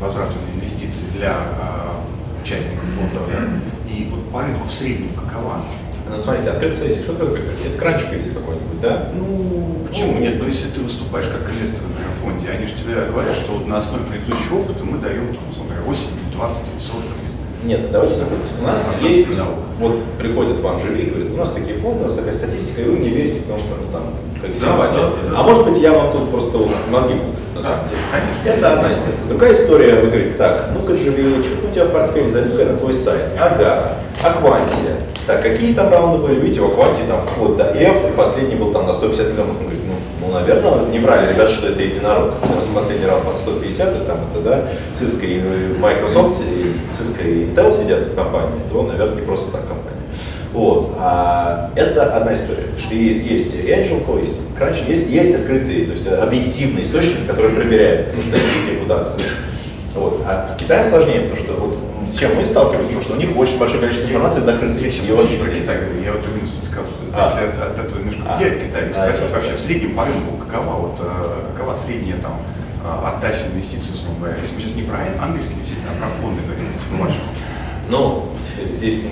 возврату на инвестиции для э, участников фондов, да, и вот по рынку в среднем какова? Ну, смотрите, открытая статистика, что такое статистика? Это кранчик есть какой-нибудь, да? Ну, почему нет? Ну, если ты выступаешь как инвестор, например, в фонде, они же тебе говорят, что вот на основе предыдущего опыта мы даем, там, говоря, 8, 20 или 40 нет, давайте находимся. У нас а, есть, вот приходят вам живые и говорят, у нас такие фонды, у нас такая статистика, и вы мне верите, потому что ну, там как симпатия. Да, да, да. А может быть я вам тут просто мозги на самом деле. Конечно. Это одна история. Другая история, вы говорите, так, ну-ка живи, что у тебя в портфеле, зайду-ка на твой сайт. Ага, Аквантия. Так, какие там раунды были? Видите, у Аквантии там вход до F, и последний был там на 150 миллионов. Он говорит, ну, ну наверное, не брали ребята, что это единорог. Последний раунд под 150, и там это, да, Cisco и Microsoft, и Cisco и Intel сидят в компании, то, наверное, не просто так компания. Вот. А это одна история. Потому что есть Angel Co, есть Crunch, есть, есть открытые, то есть объективные источники, которые проверяют, потому что это репутация. Вот. А с Китаем сложнее, потому что вот с чем мы сталкиваемся, потому что у них очень большое количество информации закрыто. Я сейчас очень про Китай говорю, я вот именно сказал, что а. если от, от этого немножко а. от Китая, а, вообще в среднем по рынку какова, вот, э, какова средняя там а, отдача инвестиций, условно говоря. Если мы сейчас не про английские инвестиции, а про фонды говорим, типа вашего. Ну, здесь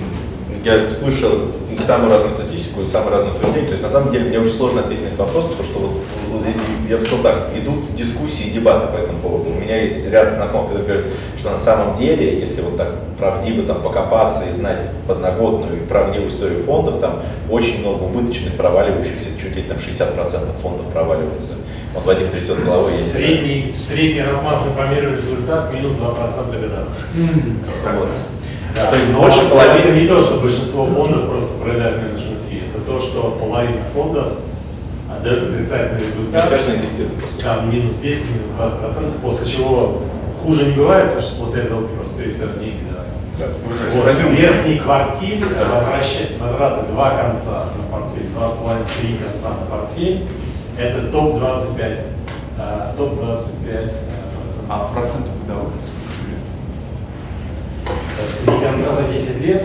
я слышал самую разную статистику, самые разные утверждения. То есть, на самом деле, мне очень сложно ответить на этот вопрос, потому что вот, я бы сказал так, идут дискуссии и дебаты по этому поводу. У меня есть ряд знакомых, которые говорят, что на самом деле, если вот так правдиво там покопаться и знать подноготную и правдивую историю фондов, там очень много убыточных, проваливающихся, чуть ли там 60% фондов проваливаются. Вот Вадим трясет головой. я не знаю. Средний, средний размазанный по миру результат минус 2% года. Вот. Да, То есть но больше это половины. не то, что большинство фондов просто проявляют менеджмент фи. Это то, что половина фондов отдает отрицательный результат. Там минус 10, минус 20 процентов, после чего хуже не бывает, потому что после этого ты просто перестаешь деньги давать. Вот, Возьмем- верхний квартиль возвращает возвраты два конца на портфель, два с половиной, три конца на портфель. Это топ-25. а, Топ-25 процентов. А процентов годовых Три конца за 10 лет.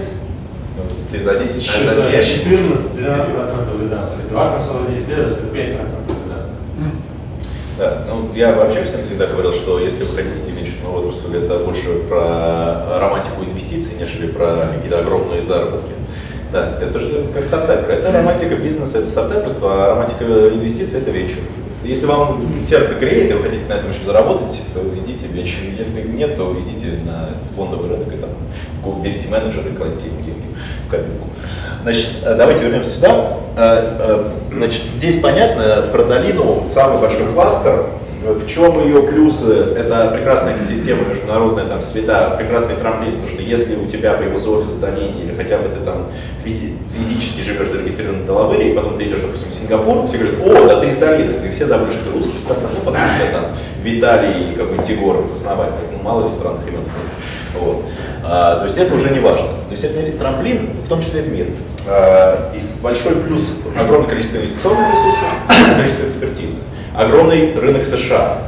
Ну, Ты за 10, а за 7. 14-12 процентов года. Два конца за 10 лет, это 5 процентов года. Да, ну я вообще всем всегда говорил, что если вы хотите в венчурную отрасль, это больше про романтику инвестиций, нежели про какие-то огромные заработки. Да, это же как стартапер. Это романтика бизнеса, это стартаперство, а романтика инвестиций это венчур. Если вам сердце греет, и вы хотите на этом еще заработать, то идите в венчур. Если нет, то идите на фондовый рынок и там берите менеджера и кладите ему деньги в копилку. Значит, э, давайте вернемся сюда. Э, э, Значит, здесь понятно, про долину самый большой кластер. В чем ее плюсы? Это прекрасная экосистема международная, там среда, прекрасный трамплин, потому что если у тебя появился офис в долине, или хотя бы ты там физи- физически живешь зарегистрирован в Делавере, и потом ты идешь, допустим, в Сингапур, все говорят, о, да ты из долины, и все забыли, что ты русский стартап, ну, потому что там Виталий какой-нибудь Егор основатель, ну, мало ли странных имен. Вот. А, то есть это уже не важно. То есть это трамплин, в том числе в мир. А, и большой плюс огромное количество инвестиционных ресурсов, количество экспертизы. Огромный рынок США.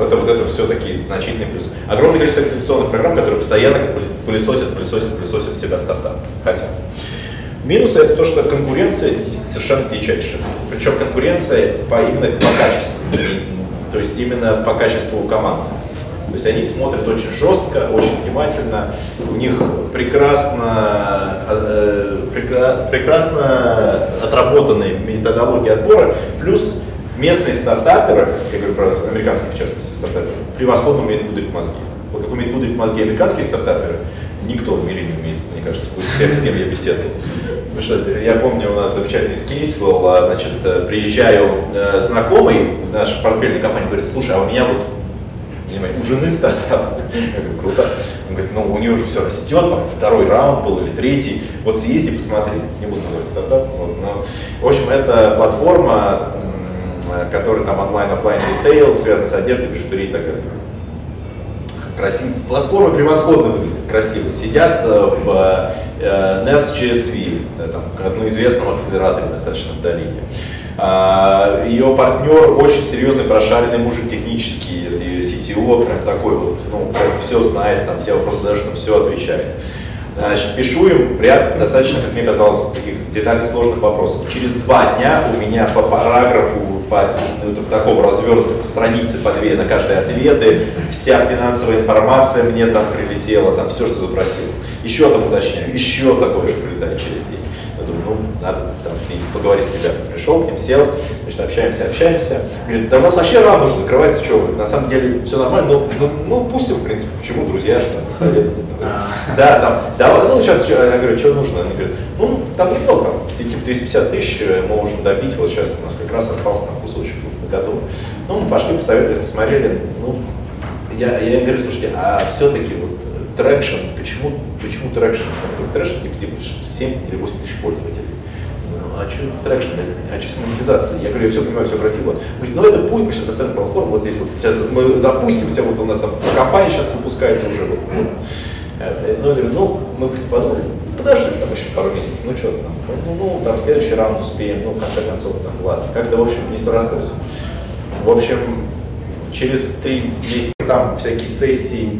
Это вот это все-таки значительный плюс. Огромное количество акселерационных программ, которые постоянно пылесосят, пылесосят, пылесосят себя стартап. Хотя. Минусы это то, что конкуренция совершенно дичайшая. Причем конкуренция по, именно по качеству. То есть именно по качеству команды. То есть они смотрят очень жестко, очень внимательно. У них прекрасно, э, прекра- прекрасно отработанные методологии отбора, плюс местные стартаперы, я говорю про американских, в частности, стартаперов, превосходно умеют пудрить мозги. Вот как умеют пудрить мозги американские стартаперы, никто в мире не умеет, мне кажется, с тем, с кем я беседовал. Потому что я помню, у нас замечательный кейс был, а, значит, э, приезжаю э, знакомый, наш портфельная компания говорит, слушай, а у меня вот у жены стартап. Я говорю, круто. Он говорит, ну у нее уже все растет, там, второй раунд был или третий. Вот съезди, посмотри. Не буду называть стартап. Вот, но, в общем, это платформа, м, которая там онлайн, офлайн, ритейл, связана с одеждой, бижутерией и так далее. Красиво. Платформа превосходно выглядит, красиво. Сидят э, в э, NES GSV, да, там, одном известном акселераторе достаточно в долине. А, Ее партнер очень серьезный, прошаренный мужик технический, ее CTO, прям такой вот, ну, прям все знает, там все вопросы даже на все отвечает. Значит, пишу им ряд достаточно, как мне казалось, таких детальных сложных вопросов. Через два дня у меня по параграфу, по ну, так- такому развернутому, по странице по две на каждый ответы, вся финансовая информация мне там прилетела, там все, что запросил. Еще там уточняю, еще такое же прилетает через день. Надо там поговорить с ребятами. Пришел к ним, сел, значит, общаемся, общаемся. Говорит, да у нас вообще рано уже закрывается, что вы? На самом деле все нормально, ну, ну, ну пустим, в принципе, почему, друзья, что советуют. Да, там, давай, ну, сейчас, я говорю, что нужно? Они говорят, ну, там неплохо, там, типа 250 тысяч э, мы можем добить, вот сейчас у нас как раз остался там кусочек, вот, готово. Ну, мы пошли, посоветовались, посмотрели, ну, я, я им говорю, слушайте, а все-таки вот traction, почему, почему traction? Там traction, типа, типа 7 или 8 тысяч пользователей. Ну, а что с traction? А что с монетизацией? Я говорю, я все понимаю, все красиво. Говорит, ну это будет, мы сейчас достанем платформу, вот здесь вот сейчас мы запустимся, вот у нас там компания сейчас запускается уже. Вот, вот. Э, Ну, я говорю, ну, мы подумали, подожди, там еще пару месяцев, ну что там, ну, ну, там следующий раунд успеем, ну, в конце концов, там, ладно, как-то, в общем, не срослось. В общем, через три месяца там всякие сессии,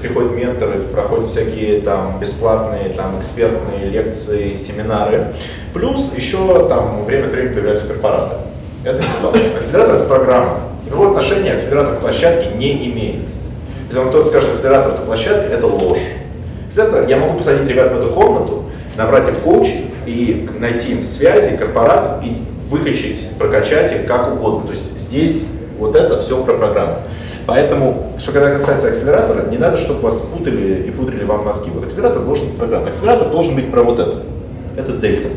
приходят менторы, проходят всякие там бесплатные там экспертные лекции, семинары. Плюс еще там время от времени появляются корпораты. Это. Акселератор это программа. Никакого отношения акселератор к площадке не имеет. Если вам кто-то скажет, что акселератор это площадка, это ложь. Акселератор, я могу посадить ребят в эту комнату, набрать им коучинг и найти им связи, корпоратов и выкачать, прокачать их как угодно. То есть здесь вот это все про программу. Поэтому, что когда касается акселератора, не надо, чтобы вас путали и пудрили вам мозги. Вот акселератор должен быть программа. Акселератор должен быть про вот это. Это дельта.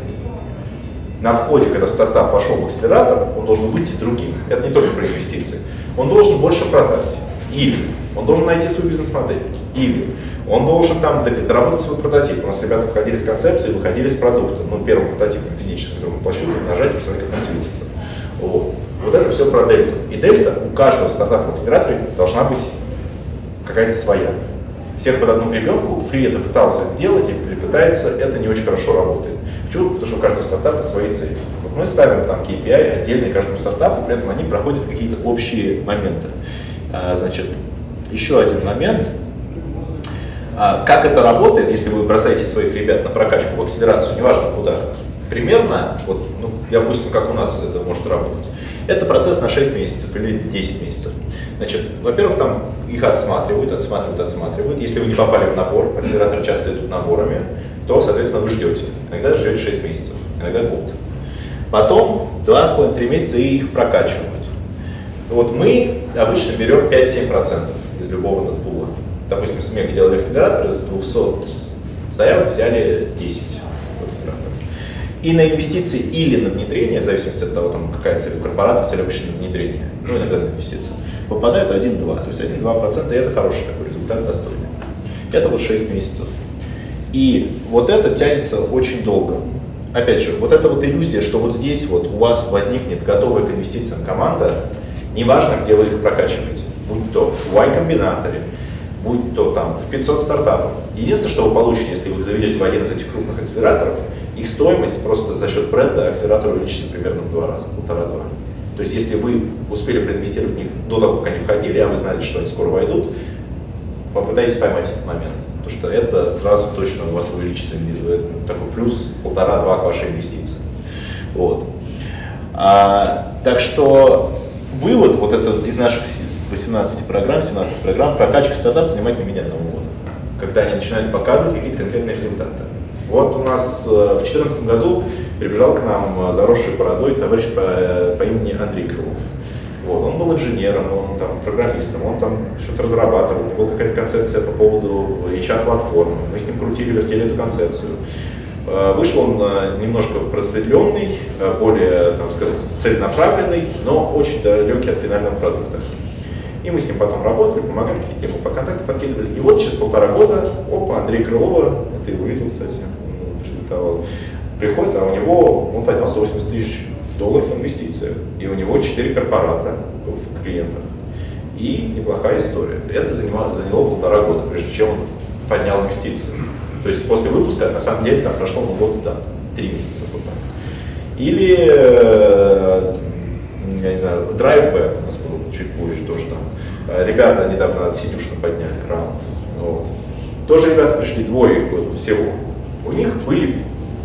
На входе, когда стартап вошел в акселератор, он должен выйти другим. Это не только про инвестиции. Он должен больше продать. Или он должен найти свою бизнес-модель. Или он должен там доработать свой прототип. У нас ребята входили с концепцией, выходили с продуктом. Ну, первым прототипом физическим, который мы нажать и посмотреть, как он светится. Вот. Вот это все про дельту. И дельта у каждого стартапа в акселераторе должна быть какая-то своя. Всех под одну гребенку, Фри это пытался сделать и пытается, это не очень хорошо работает. Почему? Потому что у каждого стартапа свои цели. Вот мы ставим там KPI отдельные каждому стартапу, при этом они проходят какие-то общие моменты. А, значит, еще один момент. А, как это работает, если вы бросаете своих ребят на прокачку в акселерацию, неважно куда, примерно, вот, допустим, как у нас это может работать. Это процесс на 6 месяцев или 10 месяцев. Значит, во-первых, там их отсматривают, отсматривают, отсматривают. Если вы не попали в набор, акселераторы часто идут наборами, то, соответственно, вы ждете. Иногда ждете 6 месяцев, иногда год. Потом 2,5-3 месяца и их прокачивают. Вот мы обычно берем 5-7% из любого пула. Допустим, с Мега делали акселератор, из 200 заявок взяли 10 в акселератор. И на инвестиции или на внедрение, в зависимости от того, там, какая цель у корпората, цель обычно на внедрение, ну иногда на инвестиции, попадают 1-2. То есть 1-2% и это хороший такой результат, достойный. Это вот 6 месяцев. И вот это тянется очень долго. Опять же, вот эта вот иллюзия, что вот здесь вот у вас возникнет готовая к инвестициям команда, неважно, где вы их прокачиваете, будь то в Y-комбинаторе, будь то там в 500 стартапов. Единственное, что вы получите, если вы заведете в один из этих крупных акселераторов, их стоимость просто за счет бренда акселератора увеличится примерно в два раза, полтора-два. То есть если вы успели проинвестировать в них до того, как они входили, а вы знали, что они скоро войдут, попытайтесь поймать этот момент. Потому что это сразу точно у вас увеличится такой плюс полтора-два к вашей инвестиции. Вот. А, так что вывод вот это из наших 18 программ, 17 программ, прокачка стартап занимает не менее одного года. Когда они начинали показывать какие-то конкретные результаты. Вот у нас э, в 2014 году прибежал к нам э, заросший бородой товарищ по, э, по имени Андрей Крылов. Вот, он был инженером, он там программистом, он там что-то разрабатывал, у него была какая-то концепция по поводу HR-платформы. Мы с ним крутили, вертели эту концепцию. Вышел он немножко просветленный, более, там сказать, целенаправленный, но очень далекий от финального продукта. И мы с ним потом работали, помогали, какие-то ему по контакты подкидывали. И вот через полтора года, опа, Андрей Крылова, ты его видел, кстати, презентовал, приходит, а у него, он поднял 180 тысяч долларов в инвестициях. И у него 4 корпората в клиентах. И неплохая история. Это заняло, заняло полтора года, прежде чем он поднял инвестиции. То есть после выпуска, на самом деле, там прошло ну, год, да, три месяца вот так. Или, э, я не знаю, драйвбэк у нас был чуть позже тоже там. Э, ребята недавно от Синюшина подняли раунд. Вот. Тоже ребята пришли, двое всего. У них были,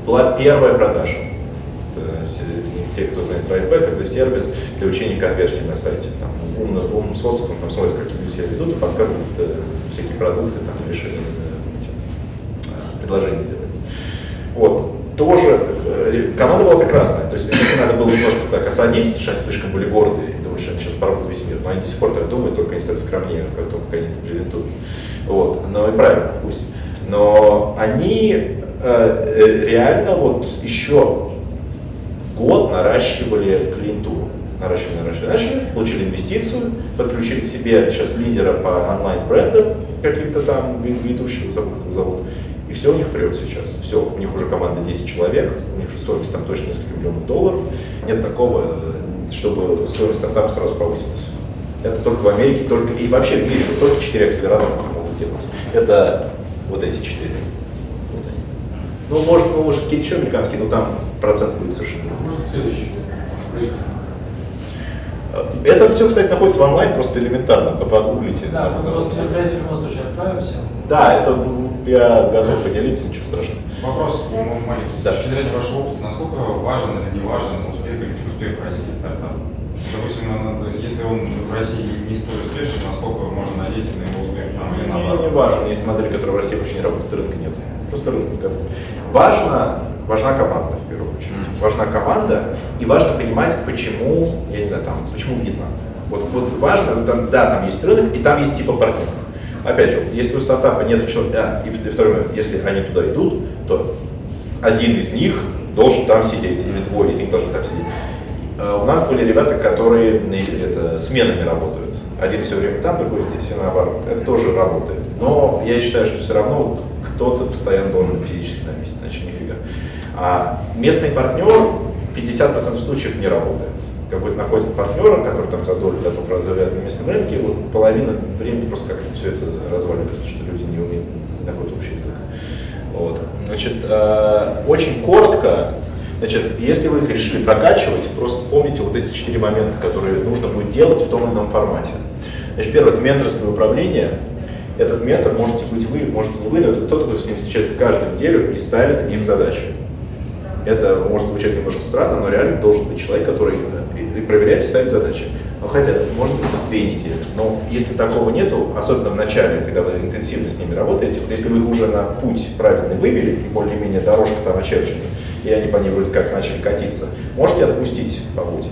была первая продажа. Те, кто знает Rightback, это сервис для учения конверсии на сайте. Там, умным, умным способом там, смотрят, как люди себя ведут и подсказывают э, всякие продукты, там, решения, э, э, предложения делать. Вот. Тоже э, команда была прекрасная. То есть их надо было немножко так осадить, потому что они слишком были гордые и думают, что они сейчас порвут весь мир. Но они до сих пор так думают, только они стали скромнее, только они это презентуют. Вот. Но и правильно, пусть. Но они э, реально вот еще год наращивали клиентуру. Наращивали, наращивали, наращивали, получили инвестицию, подключили к себе сейчас лидера по онлайн-брендам, каким-то там ведущего, забыл, как зовут. И все у них прет сейчас. Все, у них уже команда 10 человек, у них уже стоимость там точно несколько миллионов долларов. Нет такого, чтобы стоимость стартапа сразу повысилась. Это только в Америке, только и вообще в мире только 4 акселератора могут делать. Это вот эти 4. Ну, может, ну, может какие-то еще американские, но там процент будет совершенно. Можно следующий рейтинг? Это все, кстати, находится в онлайн, просто элементарно, погуглите. Да, там, мы просто в любом случае отправимся. Да, это я готов поделиться, ничего страшного. Вопрос маленький. С Да. точки зрения вашего опыта, насколько важен или не важен успех или успех в России стартапа? Допустим, если он в России не столь успешен, насколько можно надеяться на его успех там или Не, наоборот? не важно, есть модели, которые в России вообще не работают, рынка нет. Просто рынок не готов. Важно, важна команда в первую очередь. Важна команда и важно понимать, почему, я не знаю, там, почему видно. Вот, вот важно, ну, там, да, там есть рынок и там есть типа партнеров. Опять же, если у стартапа нет человека, и, и второй момент, если они туда идут, то один из них должен там сидеть, или двое из них должны там сидеть. Э, У нас были ребята, которые на- это, сменами работают. Один все время там, другой здесь, и наоборот. Это тоже работает. Но я считаю, что все равно вот кто-то постоянно должен физически на месте, иначе нифига. А местный партнер в 50% случаев не работает. Какой-то находит партнера, который там за долю готов развивать на местном рынке, вот половина времени просто как-то все это разваливается, потому что люди не умеют, не находят общий язык. Вот. Значит, э, очень коротко, значит, если вы их решили прокачивать, просто помните вот эти четыре момента, которые нужно будет делать в том или ином формате. Значит, первое, это менторство и управление. Этот ментор можете быть вы, можете не вы, но это кто-то, кто с ним встречается каждую неделю и ставит им задачи. Это может звучать немножко странно, но реально должен быть человек, который и- проверяет и ставит задачи. Ну, хотя, может быть, две недели. Но если такого нету, особенно в начале, когда вы интенсивно с ними работаете, вот если вы их уже на путь правильный вывели, и более-менее дорожка там очерчена, и они по ней вроде как начали катиться, можете отпустить поводья.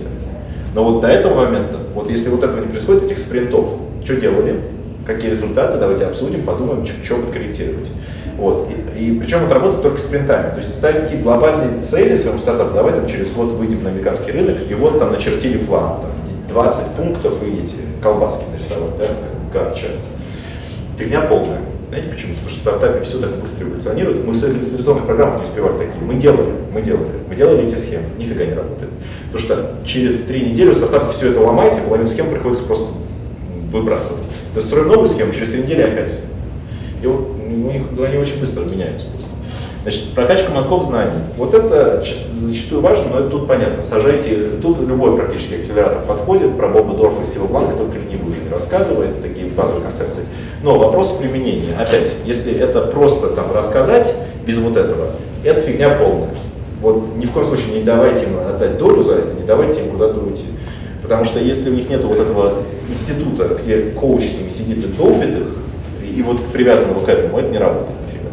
Но вот до этого момента, вот если вот этого не происходит, этих спринтов, что делали, какие результаты, давайте обсудим, подумаем, что подкорректировать. Вот. И, и причем это работает только спринтами. То есть ставить какие глобальные цели своему стартапу, давай там через год выйдем на американский рынок, и вот там начертили план, там, 20 пунктов и эти колбаски нарисовать, да, как чат. Фигня полная. Знаете почему? Потому что в стартапе все так быстро эволюционирует. Мы в инвестиционных программах не успевали такие. Мы делали, мы делали, мы делали эти схемы. Нифига не работает. Потому что через три недели у стартапа все это ломается, и половину схем приходится просто выбрасывать. Достроим новую схему, через три недели опять. И вот у них, они очень быстро меняются просто. Значит, прокачка мозгов знаний. Вот это ча- зачастую важно, но это тут понятно. Сажайте, тут любой практически акселератор подходит, про Боба Дорфа и Стива Бланка только ленивый уже не рассказывает, такие базовые концепции. Но вопрос применения. Опять, если это просто там рассказать без вот этого, это фигня полная. Вот ни в коем случае не давайте им отдать долю за это, не давайте им куда-то уйти. Потому что если у них нет вот этого института, где коуч с ними сидит и долбит их, и вот привязанного к этому, это не работает нифига.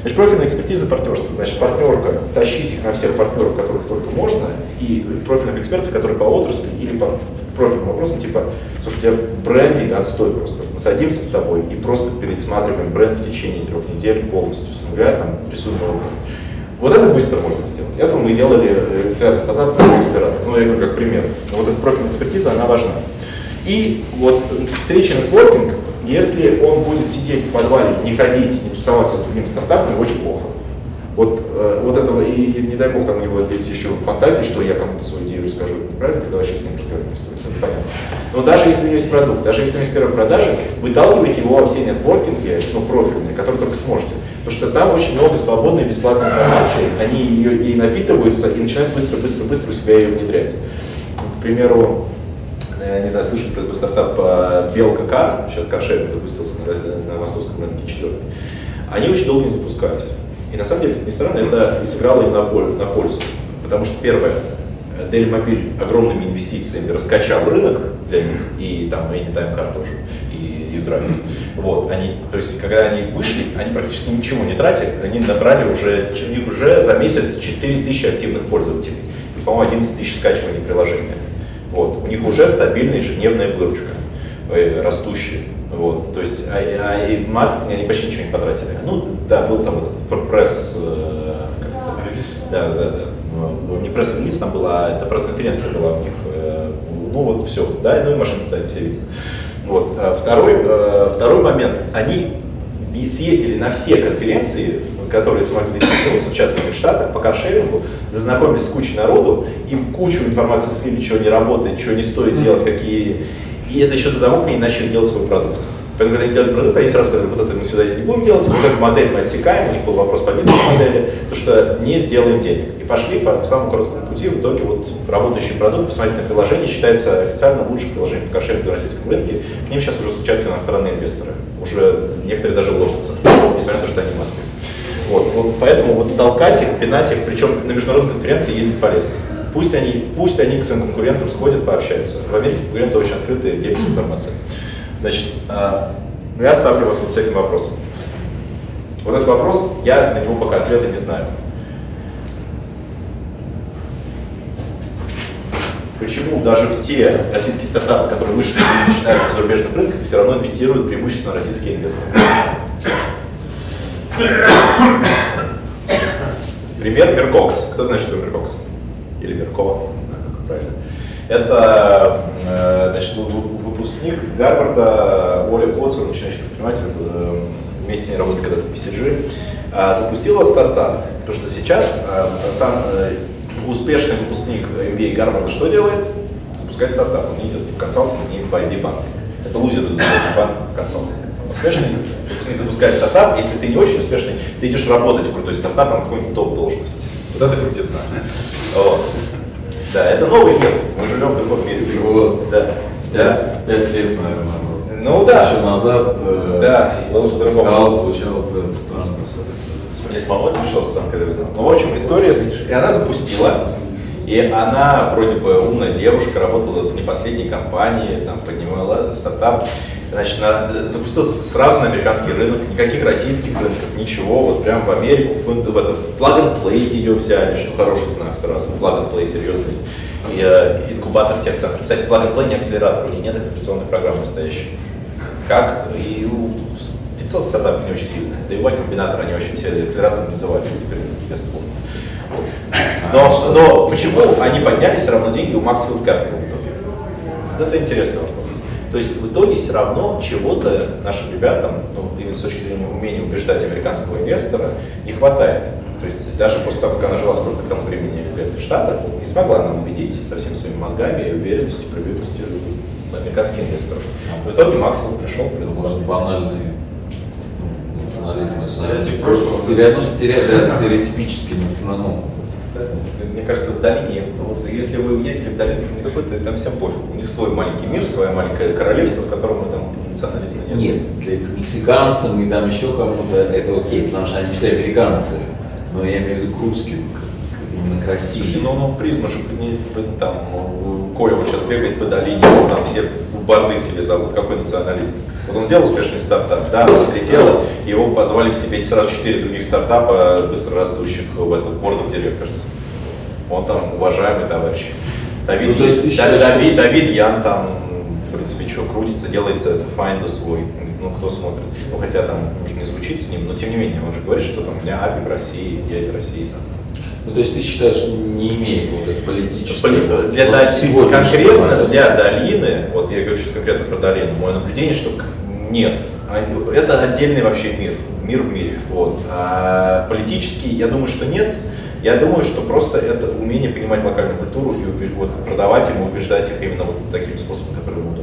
Значит, профильная экспертиза партнерства. Значит, партнерка, тащить их на всех партнеров, которых только можно, и профильных экспертов, которые по отрасли или по профильным вопросам, типа, слушай, у тебя брендинг отстой просто. Мы садимся с тобой и просто пересматриваем бренд в течение трех недель полностью, с нуля, там, рисуем бренд. Вот это быстро можно сделать. Это мы делали э, с рядом стартапов акселератор. Ну, я говорю, как пример. Вот эта профильная экспертиза, она важна. И вот встреча нетворкинг, если он будет сидеть в подвале, не ходить, не тусоваться с другими стартапами, очень плохо. Вот, э, вот этого, и не дай бог там у него есть еще фантазии, что я кому-то свою идею расскажу. Неправильно, тогда вообще с ним разговаривать не стоит, это понятно. Но даже если у него есть продукт, даже если у него есть первые продажи, выталкивайте его во все нетворкинги, ну, профильные, которые только сможете. Потому что там очень много свободной бесплатной информации, они ее, ей напитываются и начинают быстро-быстро-быстро у себя ее внедрять. К примеру, я не знаю, слышали про такой стартап э, Белка Кар, сейчас каршеринг запустился на, на московском рынке четвертый. Они очень долго не запускались. И на самом деле, как ни странно, это и сыграло им на, на пользу. Потому что первое, Daily Mobile огромными инвестициями раскачал рынок для них, и там Anytime Car тоже, и U-Drive. Вот, они, то есть, когда они вышли, они практически ничего не тратили, они набрали уже, уже за месяц 4000 активных пользователей, и, по-моему, 11 тысяч скачиваний приложения. Вот, у них уже стабильная ежедневная выручка, э, растущая. Вот, то есть, а, а и маркетинг они почти ничего не потратили. Ну, да, был там этот пр- пресс, э, да, да, да, Ну, не пресс-релиз там была, а это пресс-конференция была у них. э, Ну вот все, да, ну и машины ставят, все видят. Вот. а Второй, э, второй момент, они съездили на все конференции, которые смогли дотянуться, в частности в Штатах, по каршерингу, зазнакомились с кучей народу, им кучу информации слили, что не работает, что не стоит делать, какие... И это еще до того, как они начали делать свой продукт. Поэтому, когда они делали продукт, они сразу сказали, вот это мы сюда не будем делать, вот эту модель мы отсекаем, у них был вопрос по бизнес-модели, потому что не сделаем денег. И пошли по самому короткому пути, в итоге вот работающий продукт, посмотрите на приложение, считается официально лучшим приложением по каршерингу на российском рынке. К ним сейчас уже стучатся иностранные инвесторы, уже некоторые даже ложатся, несмотря на то, что они в Москве. Вот, вот поэтому вот толкать их, пинать их, причем на международной конференции ездить полезно. Пусть они, пусть они к своим конкурентам сходят, пообщаются. В Америке конкуренты очень открытые, делятся информацией. Значит, а, ну, я ставлю вас вот с этим вопросом. Вот этот вопрос, я на него пока ответа не знаю. Почему даже в те российские стартапы, которые вышли и начинают на зарубежных рынках, все равно инвестируют преимущественно российские инвесторы? Пример Меркокс. Кто знает, что такое Меркокс? Или Меркова, не знаю, как правильно. Это э, значит, выпускник Гарварда Оля Коцур, начинающий предприниматель, э, вместе с ней работает когда-то в BCG, а, запустила стартап. Потому что сейчас э, сам успешный выпускник MBA Гарварда что делает? Запускает стартап. Он не идет ни в консалтинг, ни в IB banking. Это лузер banking, в консалтинг. Успешный выпускник запускает стартап. Если ты не очень успешный, ты идешь работать в крутой стартап на какую-нибудь топ-должность. Вот это крутизна. Вот. Да, это новый мир. Мы живем в другом мире. Всего Да. Да. пять лет, наверное. Ну да. Еще назад э, Да, было же другого. сказал, звучало да, странно. Мне самому смешался там, когда узнал. Ну, в общем, история, и она запустила, и она вроде бы умная девушка, работала в не последней компании, там, поднимала стартап, значит, на- запустила с- сразу на американский рынок, никаких российских рынков, ничего, вот прям в Америку, в, в это, в Plug and Play ее взяли, что хороший знак сразу, Plug and Play серьезный, и э, инкубатор техцентра. Кстати, Plug and Play не акселератор, у них нет акселерационной программы настоящей. Как и у 500 стартапов не очень сильно. Да и Y комбинатор они очень сильно акселератором называли, теперь инвестфонд. Но, но почему они поднялись все равно деньги у Maxfield Capital в итоге? Вот это интересный вопрос. То есть в итоге все равно чего-то нашим ребятам, ну, именно с точки зрения умения убеждать американского инвестора, не хватает. То есть даже после того, как она жила сколько к тому времени лет в Штатах, не смогла нам убедить со всеми своими мозгами и уверенностью, привыкностью американских инвесторов. В итоге Максвелл пришел. Может, банальный ну, национализм. Стереотип прошлого. Стереотип, стереотип, стереотипический национализм. Кажется, в долине, вот если вы ездили в долину, ну, какой-то там всем пофиг. У них свой маленький мир, свое маленькое королевство, в котором там национализма нет. Нет, для мексиканцам и там еще кому-то это окей, потому что они все американцы. Но я имею в виду к русским, именно к России. Слушайте, ну, ну призма же не, там, ну, Коля вот сейчас бегает по долине, там все в board ы себе зовут, какой национализм. Вот он сделал успешный стартап, да, она слетела, его позвали к себе сразу четыре других стартапа, быстро растущих в этот board of directors. Он там уважаемый товарищ. Давид, Ну, есть ты Да- Давид, Давид Ян там, в принципе, что, крутится, делает это Find свой, ну, кто смотрит. Ну, хотя там, может, не звучит с ним, но тем не менее, он же говорит, что там, у меня API в России, я из России, там, Ну, то есть ты считаешь, не имеет вот это политического... Поли- Для вот Дали- конкретно для долины, вот я говорю сейчас конкретно про долину, мое наблюдение, что нет. Они- Это отдельный вообще мир, мир в мире. Вот. А политический, я думаю, что нет. Я думаю, что просто это умение понимать локальную культуру и вот, продавать им, убеждать их именно вот таким способом, который мы